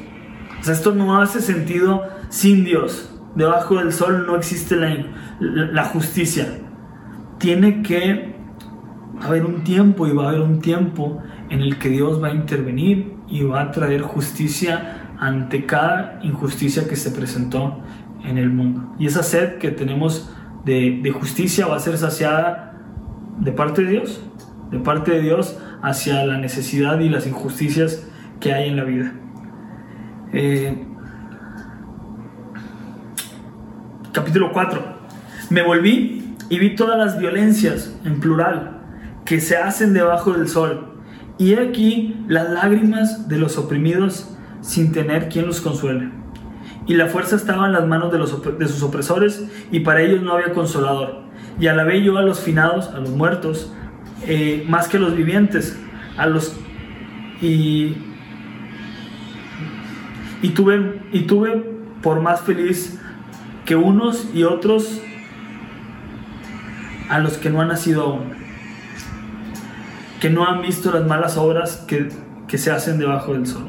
Esto no hace sentido sin Dios. Debajo del sol no existe la, justicia. Tiene que haber un tiempo y va a haber un tiempo en el que Dios va a intervenir y va a traer justicia ante cada injusticia que se presentó en el mundo. Y esa sed que tenemos de, justicia va a ser saciada de parte de Dios, de parte de Dios hacia la necesidad y las injusticias que hay en la vida. Eh, capítulo 4. Me volví y vi todas las violencias, en plural, que se hacen debajo del sol. Y he aquí las lágrimas de los oprimidos sin tener quien los consuele. Y la fuerza estaba en las manos de, los, de sus opresores y para ellos no había consolador. Y alabé yo a los finados, a los muertos, eh, más que a los vivientes, a los... Y y tuve, y tuve por más feliz que unos y otros a los que no han nacido aún, que no han visto las malas obras que, que se hacen debajo del sol.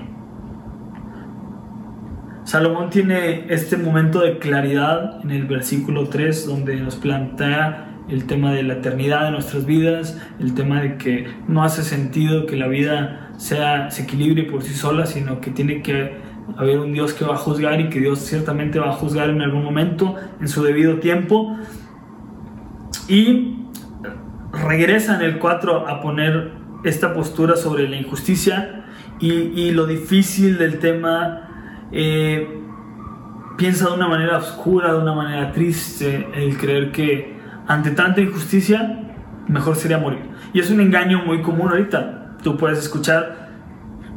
Salomón tiene este momento de claridad en el versículo 3 donde nos plantea el tema de la eternidad de nuestras vidas, el tema de que no hace sentido que la vida sea, se equilibre por sí sola, sino que tiene que haber un Dios que va a juzgar y que Dios ciertamente va a juzgar en algún momento, en su debido tiempo. Y regresa en el 4 a poner esta postura sobre la injusticia y, lo difícil del tema. Eh, piensa de una manera oscura, de una manera triste, el creer que ante tanta injusticia, mejor sería morir. Y es un engaño muy común ahorita. Tú puedes escuchar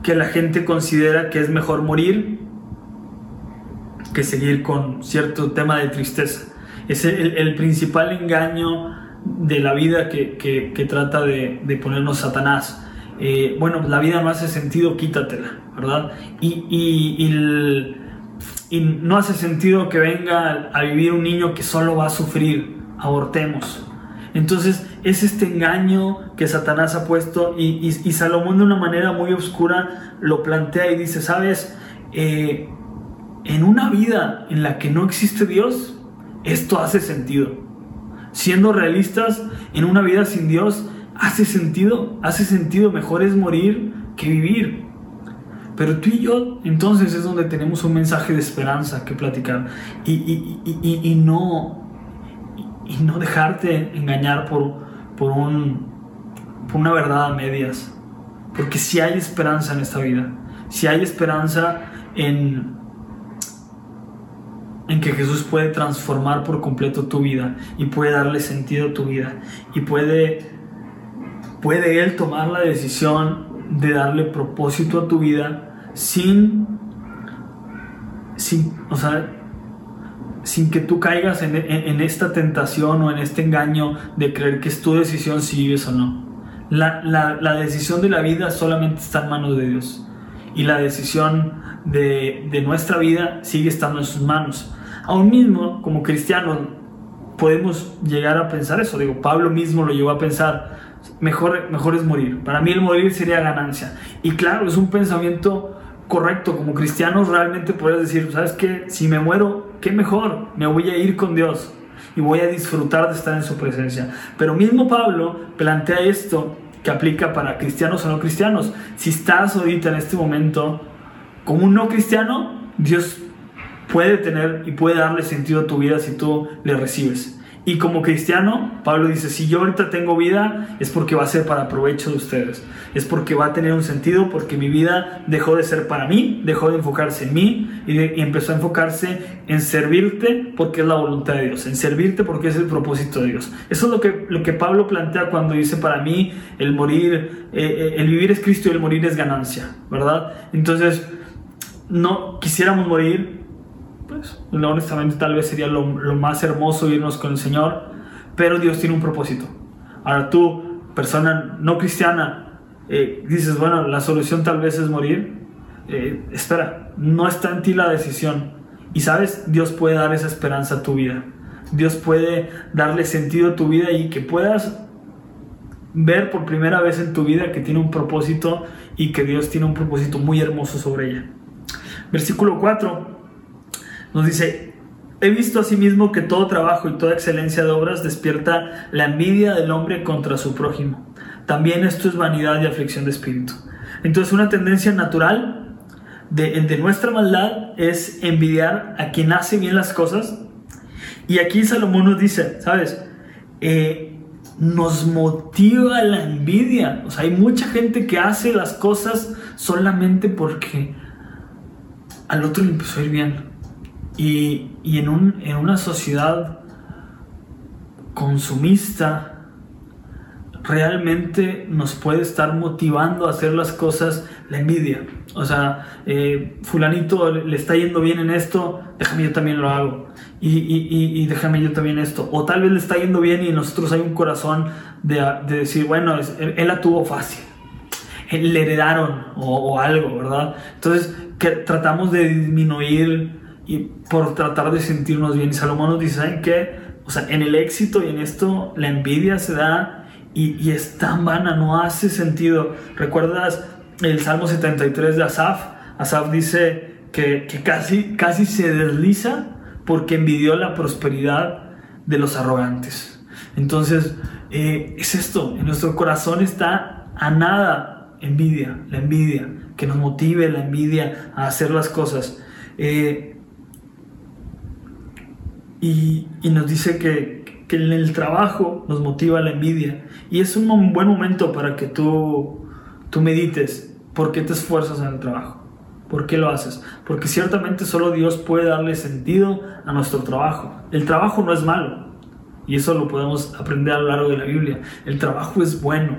que la gente considera que es mejor morir que seguir con cierto tema de tristeza. Es el, principal engaño de la vida que, trata de, ponernos Satanás. Eh, bueno, la vida no hace sentido, quítatela, ¿verdad? Y, y, no hace sentido que venga a vivir un niño que solo va a sufrir, abortemos. Entonces es este engaño que Satanás ha puesto y, Salomón de una manera muy oscura lo plantea y dice, sabes, eh, en una vida en la que no existe Dios, esto hace sentido. Siendo realistas, en una vida sin Dios, hace sentido, hace sentido, mejor es morir que vivir. Pero tú y yo, entonces es donde tenemos un mensaje de esperanza que platicar y, no, y no dejarte engañar por, por, un, por una verdad a medias. Porque si hay esperanza en esta vida, si hay esperanza en, en que Jesús puede transformar por completo tu vida y puede darle sentido a tu vida y puede, puede Él tomar la decisión de darle propósito a tu vida sin, sin, o sea, sin que tú caigas en, en, esta tentación o en este engaño de creer que es tu decisión si vives o no. La, la, la decisión de la vida solamente está en manos de Dios y la decisión de, de, nuestra vida sigue estando en sus manos. Aún mismo, como cristianos, podemos llegar a pensar eso. Digo, Pablo mismo lo llegó a pensar, mejor, mejor es morir. Para mí el morir sería ganancia. Y claro, es un pensamiento correcto. Como cristianos realmente puedes decir, ¿sabes qué? Si me muero, qué mejor. Me voy a ir con Dios y voy a disfrutar de estar en su presencia. Pero mismo Pablo plantea esto que aplica para cristianos o no cristianos. Si estás ahorita en este momento como un no cristiano, Dios puede tener y puede darle sentido a tu vida si tú le recibes. Y como cristiano, Pablo dice, si yo ahorita tengo vida, es porque va a ser para provecho de ustedes. Es porque va a tener un sentido, porque mi vida dejó de ser para mí, dejó de enfocarse en mí y, empezó a enfocarse en servirte porque es la voluntad de Dios, en servirte porque es el propósito de Dios. Eso es lo que, lo que Pablo plantea cuando dice, para mí el morir, eh, eh, el vivir es Cristo y el morir es ganancia, ¿verdad? Entonces, no quisiéramos morir, pues honestamente tal vez sería lo, más hermoso irnos con el Señor, pero Dios tiene un propósito. Ahora tú, persona no cristiana, eh, dices, bueno, la solución tal vez es morir. Eh, espera, no está en ti la decisión. Y sabes, Dios puede dar esa esperanza a tu vida. Dios puede darle sentido a tu vida y que puedas ver por primera vez en tu vida que tiene un propósito y que Dios tiene un propósito muy hermoso sobre ella. Versículo 4 nos dice, he visto asimismo que todo trabajo y toda excelencia de obras despierta la envidia del hombre contra su prójimo. También esto es vanidad y aflicción de espíritu. Entonces una tendencia natural de, nuestra maldad es envidiar a quien hace bien las cosas. Y aquí Salomón nos dice, ¿sabes? Eh, nos motiva la envidia. O sea, hay mucha gente que hace las cosas solamente porque al otro le empezó a ir bien. Y, en, una sociedad consumista, realmente nos puede estar motivando a hacer las cosas la envidia. O sea, eh, fulanito le está yendo bien en esto, déjame yo también lo hago. Y, déjame yo también esto. O tal vez le está yendo bien y en nosotros hay un corazón de, decir, bueno, él, la tuvo fácil. Le heredaron o, o algo, ¿verdad? Entonces, que tratamos de disminuir y por tratar de sentirnos bien. Y Salomón nos dice, ¿saben qué? O sea, en el éxito y en esto la envidia se da y, y es tan vana, no hace sentido. ¿Recuerdas el Salmo 73 de Asaf? Asaf dice que, que casi, casi se desliza porque envidió la prosperidad de los arrogantes. Entonces, eh, es esto, en nuestro corazón está a nada envidia, la envidia, que nos motive la envidia a hacer las cosas. Eh, y, nos dice que, que en el trabajo nos motiva la envidia. Y es un buen momento para que tú, tú medites por qué te esfuerzas en el trabajo. ¿Por qué lo haces? Porque ciertamente solo Dios puede darle sentido a nuestro trabajo. El trabajo no es malo. Y eso lo podemos aprender a lo largo de la Biblia. El trabajo es bueno.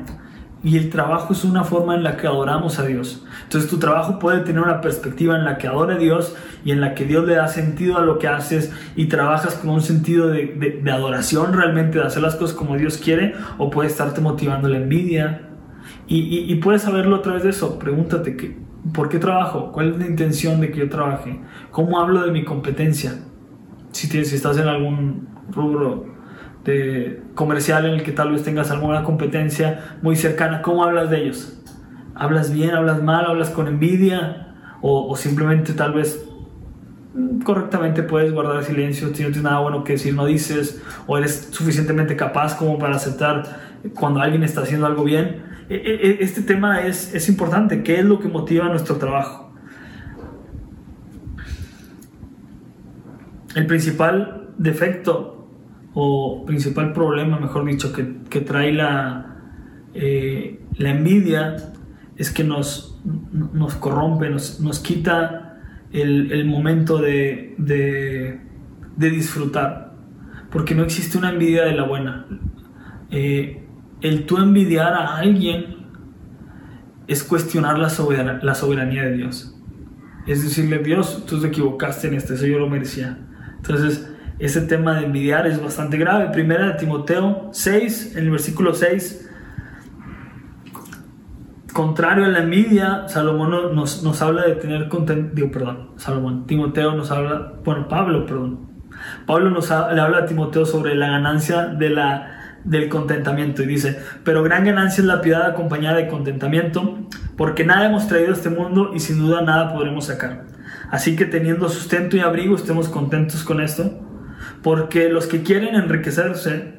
Y el trabajo es una forma en la que adoramos a Dios. Entonces tu trabajo puede tener una perspectiva en la que adora a Dios y en la que Dios le da sentido a lo que haces y trabajas con un sentido de, adoración realmente, de hacer las cosas como Dios quiere, o puede estarte motivando la envidia. Y, puedes saberlo a través de eso. Pregúntate, que, ¿por qué trabajo? ¿Cuál es la intención de que yo trabaje? ¿Cómo hablo de mi competencia? Si, tienes, si estás en algún rubro de comercial en el que tal vez tengas alguna competencia muy cercana, ¿cómo hablas de ellos? ¿Hablas bien, hablas mal, hablas con envidia? O, simplemente tal vez mm, correctamente puedes guardar silencio, si no tienes nada bueno que decir, no dices, o eres suficientemente capaz como para aceptar cuando alguien está haciendo algo bien. E, e, e, este tema es, es importante, ¿qué es lo que motiva nuestro trabajo? El principal defecto o principal problema, mejor dicho, que, que trae la, eh, la envidia es que nos, nos corrompe, nos, nos quita el, el momento de, de, de, disfrutar, porque no existe una envidia de la buena. Eh, el tú envidiar a alguien es cuestionar la soberanía, de Dios. Es decirle, Dios, tú te equivocaste en esto, eso yo lo merecía. Entonces, ese tema de envidiar es bastante grave. Primera de Timoteo 6, en el versículo 6, contrario a la envidia, Salomón nos, nos habla de tener contento, digo, perdón, Salomón, Timoteo nos habla, bueno, Pablo, perdón. Pablo nos le habla a Timoteo sobre la ganancia de la, del contentamiento y dice, pero gran ganancia es la piedad acompañada de contentamiento, porque nada hemos traído a este mundo y sin duda nada podremos sacar. Así que teniendo sustento y abrigo, estemos contentos con esto, porque los que quieren enriquecerse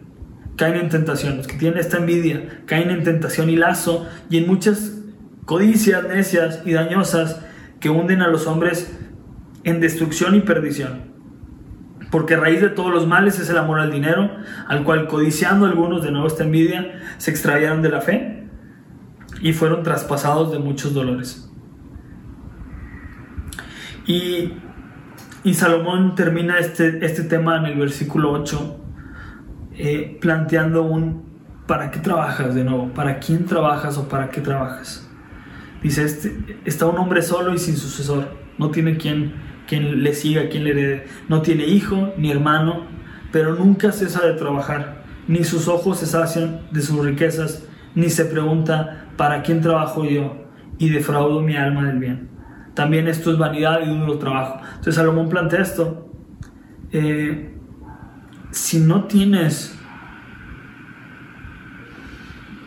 caen en tentación, los que tienen esta envidia caen en tentación y lazo y en muchas codicias necias y dañosas que hunden a los hombres en destrucción y perdición. Porque raíz de todos los males es el amor al dinero, al cual codiciando algunos de nuevo esta envidia, se extraviaron de la fe y fueron traspasados de muchos dolores. Y, y Salomón termina este, este tema en el versículo 8 eh, planteando un ¿para qué trabajas de nuevo? ¿Para quién trabajas o para qué trabajas? Dice, este, está un hombre solo y sin sucesor, no tiene quien, quien le siga, quien le herede, no tiene hijo ni hermano, pero nunca cesa de trabajar, ni sus ojos se sacian de sus riquezas, ni se pregunta, ¿para quién trabajo yo? Y defraudo mi alma del bien. También esto es vanidad y duro trabajo. Entonces Salomón plantea esto. Eh, si no tienes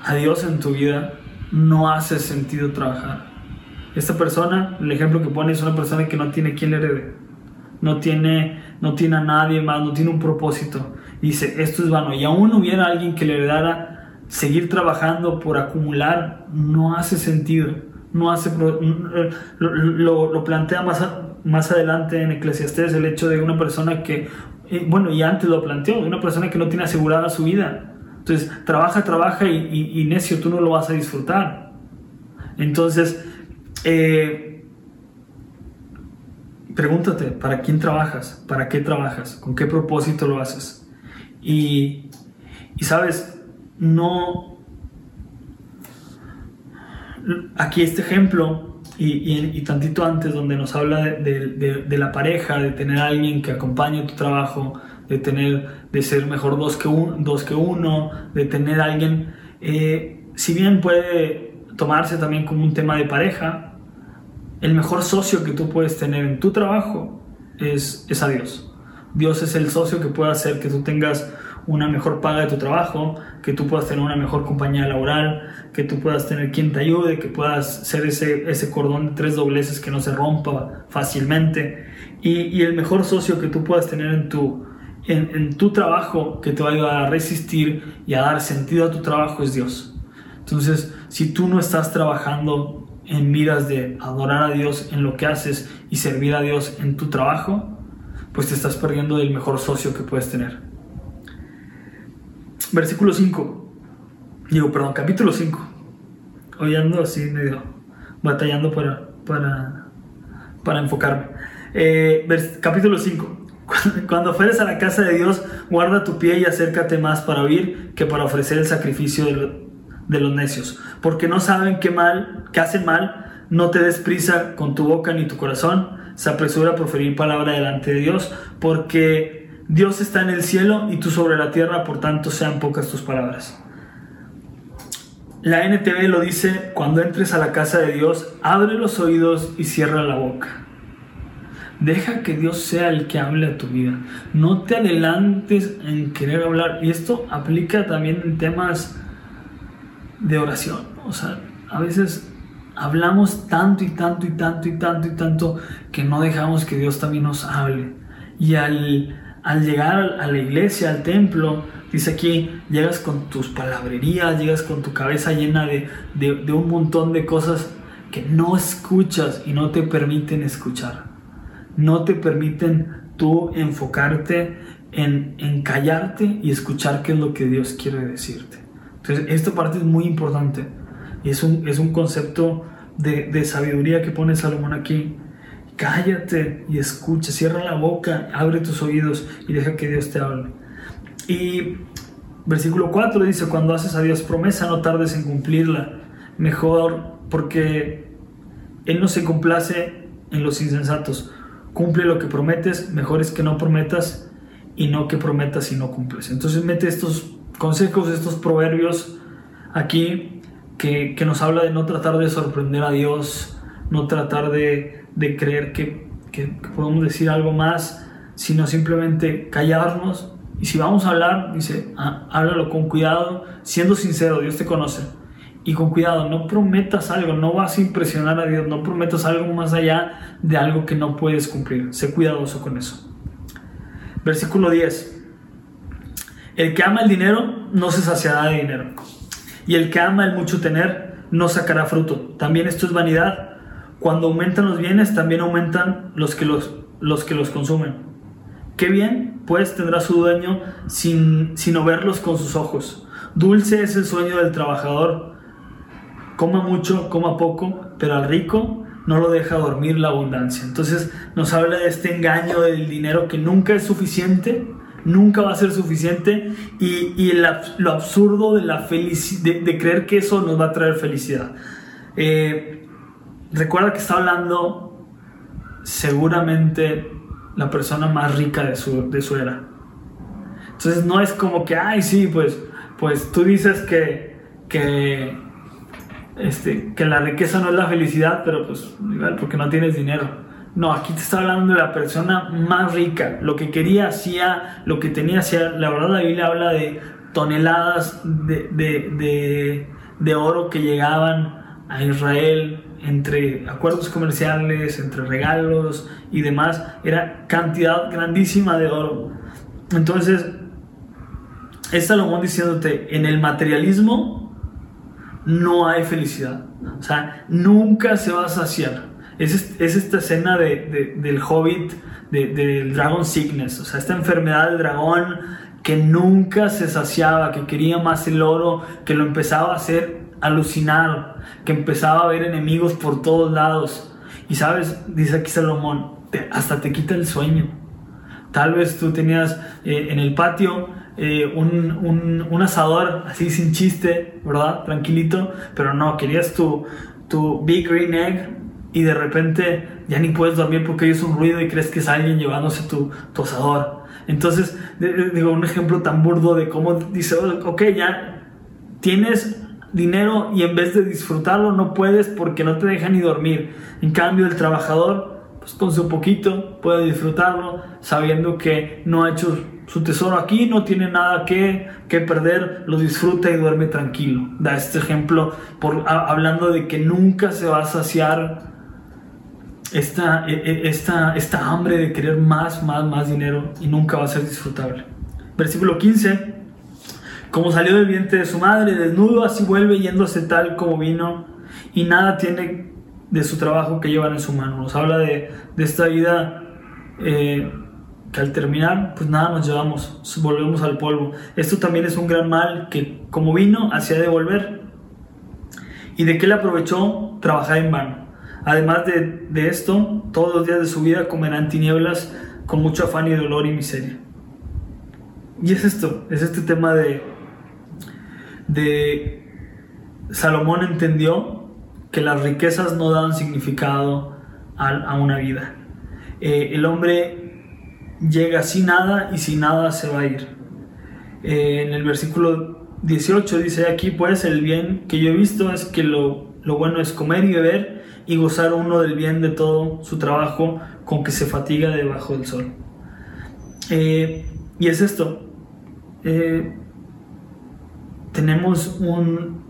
a Dios en tu vida, no hace sentido trabajar. Esta persona, el ejemplo que pone es una persona que no tiene quien le herede, no tiene, no tiene a nadie más, no tiene un propósito. Dice, esto es vano. Y aún hubiera alguien que le heredara, seguir trabajando por acumular, no hace sentido. No hace, lo, lo plantea más, más adelante en Eclesiastés el hecho de una persona que bueno, y antes lo planteó, una persona que no tiene asegurada su vida. Entonces, trabaja, trabaja y, necio, tú no lo vas a disfrutar. Entonces, eh, pregúntate, ¿para quién trabajas? ¿Para qué trabajas? ¿Con qué propósito lo haces? Y, y sabes, no... Aquí este ejemplo y, tantito antes donde nos habla de, la pareja, de tener alguien que acompañe tu trabajo, de tener, de ser mejor dos que, dos que uno, de tener alguien, eh, si bien puede tomarse también como un tema de pareja, el mejor socio que tú puedes tener en tu trabajo es, es a Dios. Dios es el socio que puede hacer que tú tengas una mejor paga de tu trabajo, que tú puedas tener una mejor compañía laboral, que tú puedas tener quien te ayude, que puedas ser ese, ese cordón de tres dobleces que no se rompa fácilmente. Y, y el mejor socio que tú puedas tener en tu, en, en, tu trabajo que te va a ayudar a resistir y a dar sentido a tu trabajo es Dios. Entonces, si tú no estás trabajando en miras de adorar a Dios en lo que haces y servir a Dios en tu trabajo, pues te estás perdiendo del mejor socio que puedes tener. Versículo 5. Digo, perdón, capítulo 5. Hoy ando así medio batallando para, para, para enfocarme. Eh, capítulo 5. *laughs* Cuando fueres a la casa de Dios, guarda tu pie y acércate más para oír que para ofrecer el sacrificio de, los necios. Porque no saben qué mal, qué hacen mal, no te des prisa con tu boca ni tu corazón, se apresura a proferir palabra delante de Dios, porque Dios está en el cielo y tú sobre la tierra, por tanto sean pocas tus palabras. La NTV lo dice, cuando entres a la casa de Dios, abre los oídos y cierra la boca. Deja que Dios sea el que hable a tu vida. No te adelantes en querer hablar. Y esto aplica también en temas de oración. O sea, a veces hablamos tanto y tanto y tanto y tanto y tanto que no dejamos que Dios también nos hable. Y al, llegar a la iglesia, al templo, dice aquí, llegas con tus palabrerías, llegas con tu cabeza llena de, de un montón de cosas que no escuchas y no te permiten escuchar. No te permiten tú enfocarte en, en callarte y escuchar qué es lo que Dios quiere decirte. Entonces, esta parte es muy importante y es un, es un concepto de, de sabiduría que pone Salomón aquí. Cállate y escucha, cierra la boca, abre tus oídos y deja que Dios te hable. Y versículo 4 dice, cuando haces a Dios promesa, no tardes en cumplirla. Mejor porque Él no se complace en los insensatos. Cumple lo que prometes, mejor es que no prometas y no que prometas y no cumples. Entonces mete estos consejos, estos proverbios aquí que, nos habla de no tratar de sorprender a Dios, no tratar de, creer que, podemos decir algo más, sino simplemente callarnos. Y si vamos a hablar, dice, ah, háblalo con cuidado, siendo sincero, Dios te conoce. Y con cuidado, no prometas algo, no vas a impresionar a Dios, no prometas algo más allá de algo que no puedes cumplir. Sé cuidadoso con eso. Versículo 10. El que ama el dinero no se saciará de dinero y el que ama el mucho tener no sacará fruto. También esto es vanidad. Cuando aumentan los bienes, también aumentan los que los, los, que los consumen. Qué bien, pues tendrá su dueño sin, sin verlos con sus ojos. Dulce es el sueño del trabajador. Coma mucho, coma poco, pero al rico no lo deja dormir la abundancia. Entonces nos habla de este engaño del dinero que nunca es suficiente nunca va a ser suficiente y, lo absurdo de, la de, creer que eso nos va a traer felicidad. Eh, recuerda que está hablando seguramente la persona más rica de su, de su era. Entonces no es como que, ay, sí, pues, pues tú dices que, que, este, que la riqueza no es la felicidad, pero pues igual porque no tienes dinero. No, aquí te está hablando de la persona más rica. Lo que quería hacía, lo que tenía hacía. La verdad, la Biblia habla de toneladas de, oro que llegaban a Israel entre acuerdos comerciales, entre regalos y demás. Era cantidad grandísima de oro. Entonces, es Salomón diciéndote: en el materialismo no hay felicidad. O sea, nunca se va a saciar. Es, esta escena de, del hobbit, del Dragon Sickness, o sea, esta enfermedad del dragón que nunca se saciaba, que quería más el oro, que lo empezaba a hacer alucinar, que empezaba a ver enemigos por todos lados. Y sabes, dice aquí Salomón, hasta te quita el sueño. Tal vez tú tenías eh, en el patio eh, un, un, asador así sin chiste, ¿verdad? Tranquilito, pero no, querías tu, tu Big Green Egg y de repente ya ni puedes dormir porque oyes un ruido y crees que es alguien llevándose tu, tu asador. Entonces, digo, un ejemplo tan burdo de cómo dice, ok, ya tienes dinero y en vez de disfrutarlo no puedes porque no te deja ni dormir. En cambio, el trabajador, pues con su poquito puede disfrutarlo sabiendo que no ha hecho su tesoro aquí, no tiene nada que, que perder, lo disfruta y duerme tranquilo. Da este ejemplo por, hablando de que nunca se va a saciar esta, e, e, esta, esta hambre de querer más, más, más dinero y nunca va a ser disfrutable. Versículo 15. Como salió del vientre de su madre, desnudo, así vuelve yéndose tal como vino, y nada tiene de su trabajo que llevan en su mano. Nos habla de, de esta vida eh, que al terminar, pues nada nos llevamos, volvemos al polvo. Esto también es un gran mal que como vino, hacía devolver. ¿Y de qué le aprovechó? Trabajar en vano. Además de, de esto, todos los días de su vida comerán tinieblas con mucho afán y dolor y miseria. Y es esto, es este tema de, de Salomón entendió que las riquezas no dan significado a, una vida. Eh, el hombre llega sin nada y sin nada se va a ir. Eh, en el versículo 18 dice aquí, pues el bien que yo he visto es que lo, lo bueno es comer y beber y gozar uno del bien de todo su trabajo con que se fatiga debajo del sol. Eh, y es esto. Tenemos un...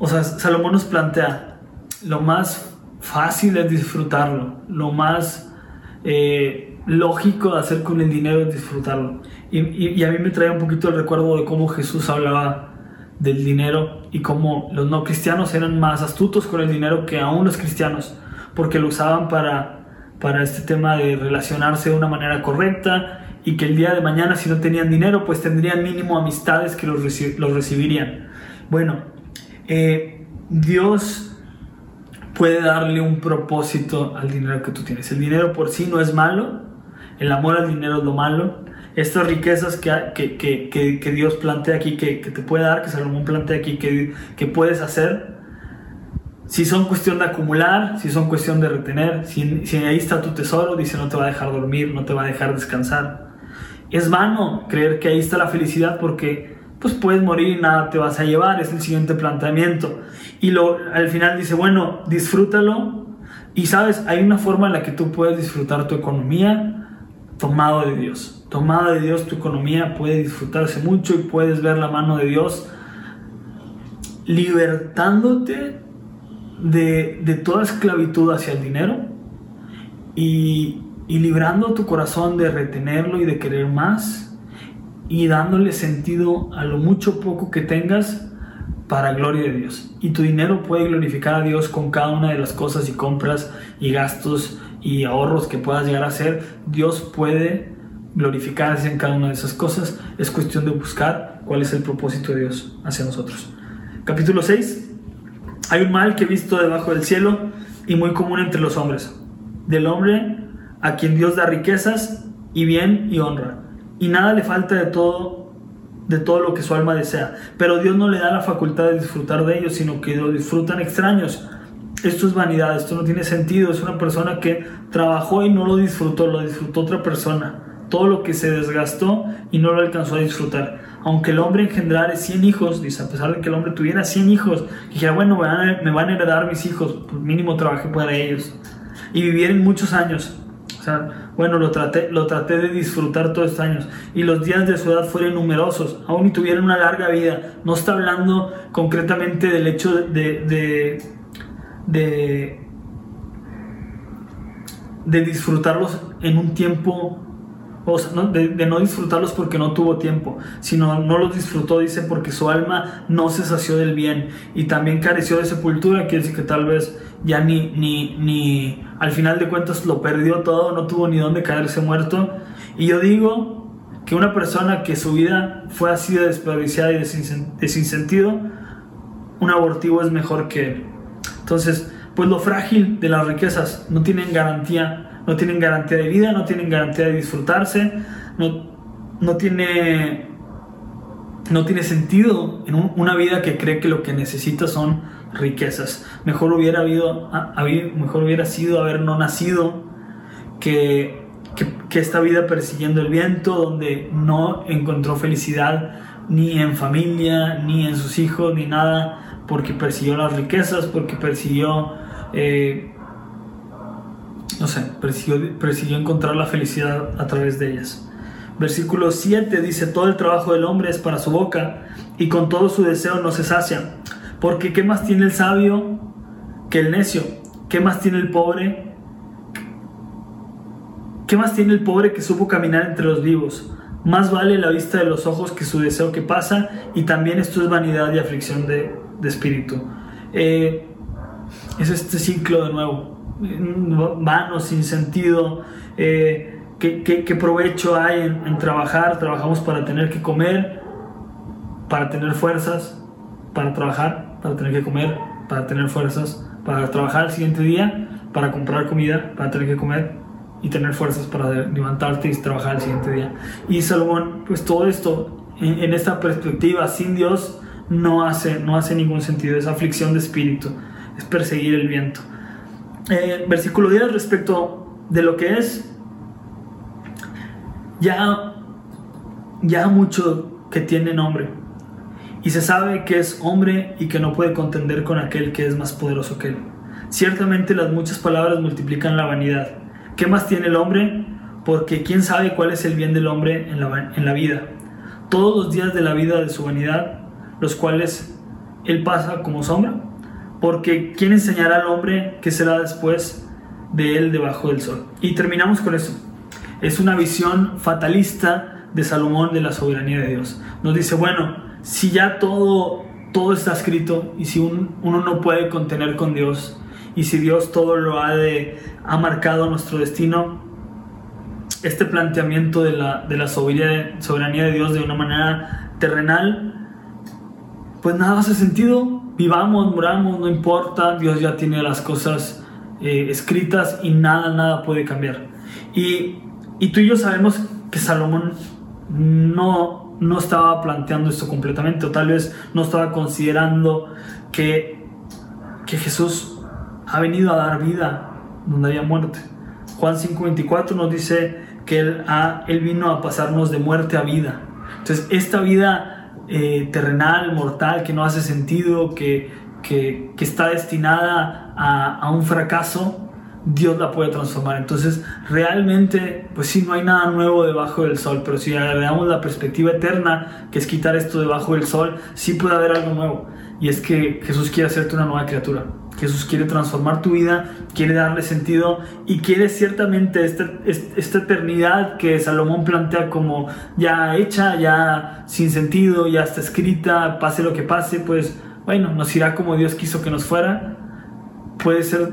O sea, Salomón nos plantea lo más fácil es disfrutarlo, lo más eh, lógico de hacer con el dinero es disfrutarlo. Y, a mí me trae un poquito el recuerdo de cómo Jesús hablaba del dinero y cómo los no cristianos eran más astutos con el dinero que aún los cristianos, porque lo usaban para, para este tema de relacionarse de una manera correcta y que el día de mañana si no tenían dinero pues tendrían mínimo amistades que los, los recibirían. Bueno, eh, Dios puede darle un propósito al dinero que tú tienes. El dinero por sí no es malo, el amor al dinero es lo malo. Estas riquezas que, que, que, que Dios plantea aquí, que, te puede dar, que Salomón plantea aquí, que puedes hacer, si son cuestión de acumular, si son cuestión de retener, si, si ahí está tu tesoro, dice no te va a dejar dormir, no te va a dejar descansar. Es vano creer que ahí está la felicidad porque pues puedes morir y nada te vas a llevar, es el siguiente planteamiento. Y lo, al final dice, bueno, disfrútalo. Y sabes, hay una forma en la que tú puedes disfrutar tu economía tomado de Dios. Tomado de Dios, tu economía puede disfrutarse mucho y puedes ver la mano de Dios libertándote de, de toda esclavitud hacia el dinero y, y librando tu corazón de retenerlo y de querer más y dándole sentido a lo mucho poco que tengas para gloria de Dios. Y tu dinero puede glorificar a Dios con cada una de las cosas y compras y gastos y ahorros que puedas llegar a hacer. Dios puede glorificarse en cada una de esas cosas. Es cuestión de buscar cuál es el propósito de Dios hacia nosotros. Capítulo 6. Hay un mal que he visto debajo del cielo y muy común entre los hombres. Del hombre a quien Dios da riquezas y bien y honra y nada le falta de todo de todo lo que su alma desea, pero Dios no le da la facultad de disfrutar de ellos, sino que lo disfrutan extraños. Esto es vanidad, esto no tiene sentido, es una persona que trabajó y no lo disfrutó, lo disfrutó otra persona. Todo lo que se desgastó y no lo alcanzó a disfrutar. Aunque el hombre engendrare 100 hijos, dice, a pesar de que el hombre tuviera 100 hijos, dijera, bueno, me van a heredar mis hijos, pues mínimo trabajé para ellos. Y vivieron muchos años. Bueno, lo traté, lo traté de disfrutar todos estos años. Y los días de su edad fueron numerosos, aún y tuvieron una larga vida. No está hablando concretamente del hecho de, de, de disfrutarlos en un tiempo de, no disfrutarlos porque no tuvo tiempo, sino no los disfrutó, dice, porque su alma no se sació del bien y también careció de sepultura, quiere decir que tal vez ya ni, ni, ni al final de cuentas lo perdió todo, no tuvo ni dónde caerse muerto. Y yo digo que una persona que su vida fue así de desperdiciada y de sin, sentido, un abortivo es mejor que él. Entonces, pues lo frágil de las riquezas no tienen garantía no tienen garantía de vida, no tienen garantía de disfrutarse, no, no tiene no tiene sentido en una vida que cree que lo que necesita son riquezas. Mejor hubiera habido, mejor hubiera sido haber no nacido que, que, esta vida persiguiendo el viento, donde no encontró felicidad ni en familia, ni en sus hijos, ni nada, porque persiguió las riquezas, porque persiguió eh, no sé, persiguió, encontrar la felicidad a través de ellas. Versículo 7 dice, todo el trabajo del hombre es para su boca y con todo su deseo no se sacia. Porque ¿qué más tiene el sabio que el necio? ¿Qué más tiene el pobre? ¿Qué más tiene el pobre que supo caminar entre los vivos? Más vale la vista de los ojos que su deseo que pasa y también esto es vanidad y aflicción de, espíritu. Eh, es este ciclo de nuevo vano, sin sentido, eh, ¿Qué, qué, provecho hay en, en, trabajar? Trabajamos para tener que comer, para tener fuerzas, para trabajar, para tener que comer, para tener fuerzas, para trabajar el siguiente día, para comprar comida, para tener que comer y tener fuerzas para levantarte y trabajar el siguiente día. Y Salomón, pues todo esto en, en esta perspectiva sin Dios no hace, no hace ningún sentido, es aflicción de espíritu, es perseguir el viento. Eh, versículo 10 respecto de lo que es, ya, ya mucho que tiene nombre, y se sabe que es hombre y que no puede contender con aquel que es más poderoso que él. Ciertamente las muchas palabras multiplican la vanidad. ¿Qué más tiene el hombre? Porque quién sabe cuál es el bien del hombre en la, en la vida. Todos los días de la vida de su vanidad, los cuales él pasa como sombra, porque ¿quién enseñará al hombre qué será después de él debajo del sol? Y terminamos con eso. Es una visión fatalista de Salomón de la soberanía de Dios. Nos dice, bueno, si ya todo, todo está escrito y si uno no puede contener con Dios y si Dios todo lo ha, ha marcado nuestro destino, este planteamiento de la, de la soberanía de Dios de una manera terrenal, pues nada hace sentido vivamos, moramos, no importa, Dios ya tiene las cosas eh, escritas y nada, nada puede cambiar. Y, y, tú y yo sabemos que Salomón no, no estaba planteando esto completamente, o tal vez no estaba considerando que, que Jesús ha venido a dar vida donde había muerte. Juan 5:24 nos dice que él, ha, él vino a pasarnos de muerte a vida. Entonces, esta vida eh, terrenal, mortal, que no hace sentido, que, que, está destinada a, a, un fracaso, Dios la puede transformar. Entonces, realmente, pues sí, no hay nada nuevo debajo del sol, pero si le la perspectiva eterna, que es quitar esto debajo del sol, sí puede haber algo nuevo. Y es que Jesús quiere hacerte una nueva criatura. Jesús quiere transformar tu vida, quiere darle sentido y quiere ciertamente esta, esta eternidad que Salomón plantea como ya hecha, ya sin sentido, ya está escrita, pase lo que pase, pues bueno, nos irá como Dios quiso que nos fuera. Puede ser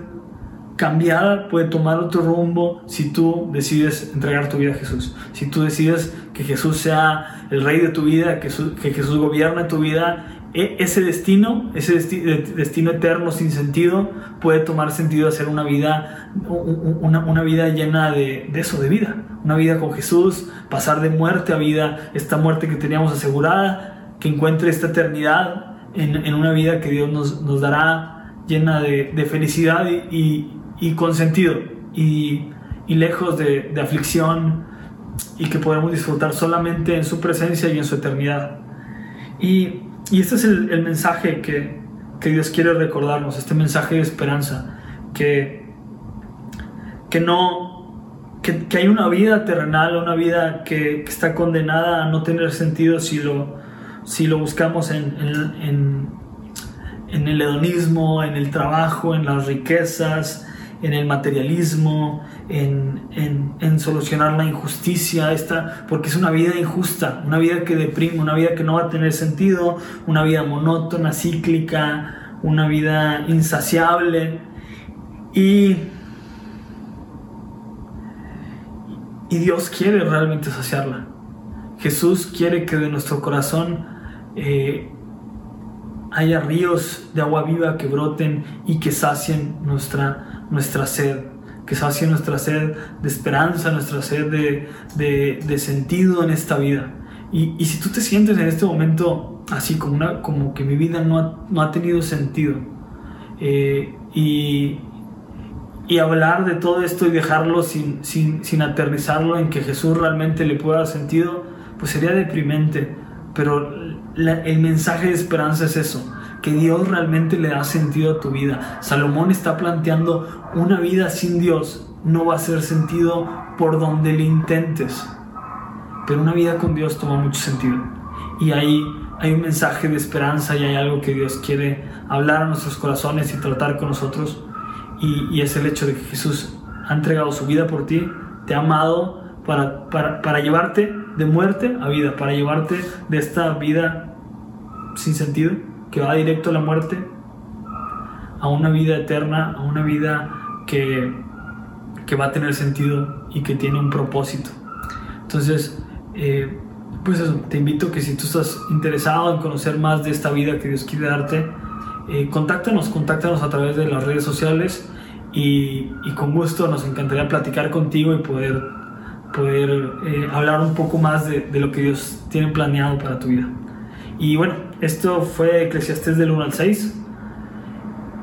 cambiada, puede tomar otro rumbo si tú decides entregar tu vida a Jesús. Si tú decides que Jesús sea el rey de tu vida, que, que Jesús gobierne tu vida ese destino, ese destino eterno sin sentido, puede tomar sentido hacer una vida, una, vida llena de, eso, de vida. Una vida con Jesús, pasar de muerte a vida, esta muerte que teníamos asegurada, que encuentre esta eternidad en, una vida que Dios nos, dará llena de, felicidad y, con sentido y, lejos de, de aflicción y que podemos disfrutar solamente en su presencia y en su eternidad. Y y este es el, mensaje que, Dios quiere recordarnos, este mensaje de esperanza, que, que no, que, hay una vida terrenal, una vida que, está condenada a no tener sentido si lo, si lo buscamos en, en, en el hedonismo, en el trabajo, en las riquezas, en el materialismo, en, en, solucionar la injusticia, esta, porque es una vida injusta, una vida que deprime, una vida que no va a tener sentido, una vida monótona, cíclica, una vida insaciable. Y, y Dios quiere realmente saciarla. Jesús quiere que de nuestro corazón eh, haya ríos de agua viva que broten y que sacien nuestra nuestra sed, que sacie nuestra sed de esperanza, nuestra sed de, sentido en esta vida. Y, si tú te sientes en este momento así, como, una, como que mi vida no ha, no ha tenido sentido, eh, y, y, hablar de todo esto y dejarlo sin, sin, sin aterrizarlo en que Jesús realmente le pueda dar sentido, pues sería deprimente. Pero el mensaje de esperanza es eso, que Dios realmente le da sentido a tu vida. Salomón está planteando una vida sin Dios no va a hacer sentido por donde le intentes, pero una vida con Dios toma mucho sentido. Y ahí hay un mensaje de esperanza y hay algo que Dios quiere hablar a nuestros corazones y tratar con nosotros. Y, es el hecho de que Jesús ha entregado su vida por ti, te ha amado para, para llevarte de muerte a vida, para llevarte de esta vida sin sentido que va directo a la muerte, a una vida eterna, a una vida que, que va a tener sentido y que tiene un propósito. Entonces, eh, pues eso, te invito que si tú estás interesado en conocer más de esta vida que Dios quiere darte, eh, contáctanos, contáctanos a través de las redes sociales y, con gusto nos encantaría platicar contigo y poder, poder eh, hablar un poco más de, de, lo que Dios tiene planeado para tu vida. Y bueno, esto fue Eclesiastes del 1 al 6.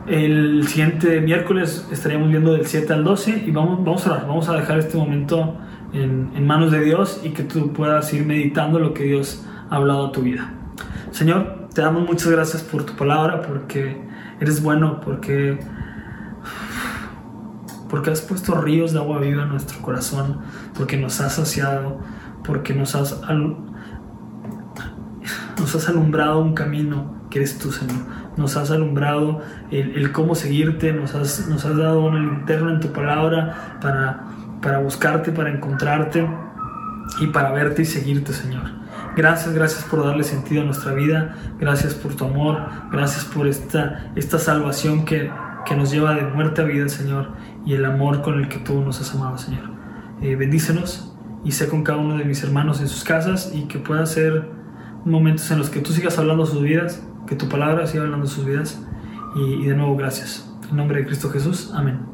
El siguiente miércoles estaríamos viendo del 7 al 12 y vamos, vamos a vamos a dejar este momento en, en manos de Dios y que tú puedas ir meditando lo que Dios ha hablado a tu vida. Señor, te damos muchas gracias por tu palabra, porque eres bueno, porque, porque has puesto ríos de agua viva en nuestro corazón, porque nos has saciado, porque nos has, nos has alumbrado un camino que eres tú, Señor. Nos has alumbrado el, cómo seguirte, nos has, nos has dado una linterna en tu palabra para, para buscarte, para encontrarte y para verte y seguirte, Señor. Gracias, gracias por darle sentido a nuestra vida. Gracias por tu amor. Gracias por esta, esta salvación que, que nos lleva de muerte a vida, Señor. Y el amor con el que tú nos has amado, Señor. Eh, bendícenos y sé con cada uno de mis hermanos en sus casas y que pueda ser momentos en los que tú sigas hablando sus vidas, que tu palabra siga hablando sus vidas. Y, y de nuevo, gracias. En nombre de Cristo Jesús. Amén.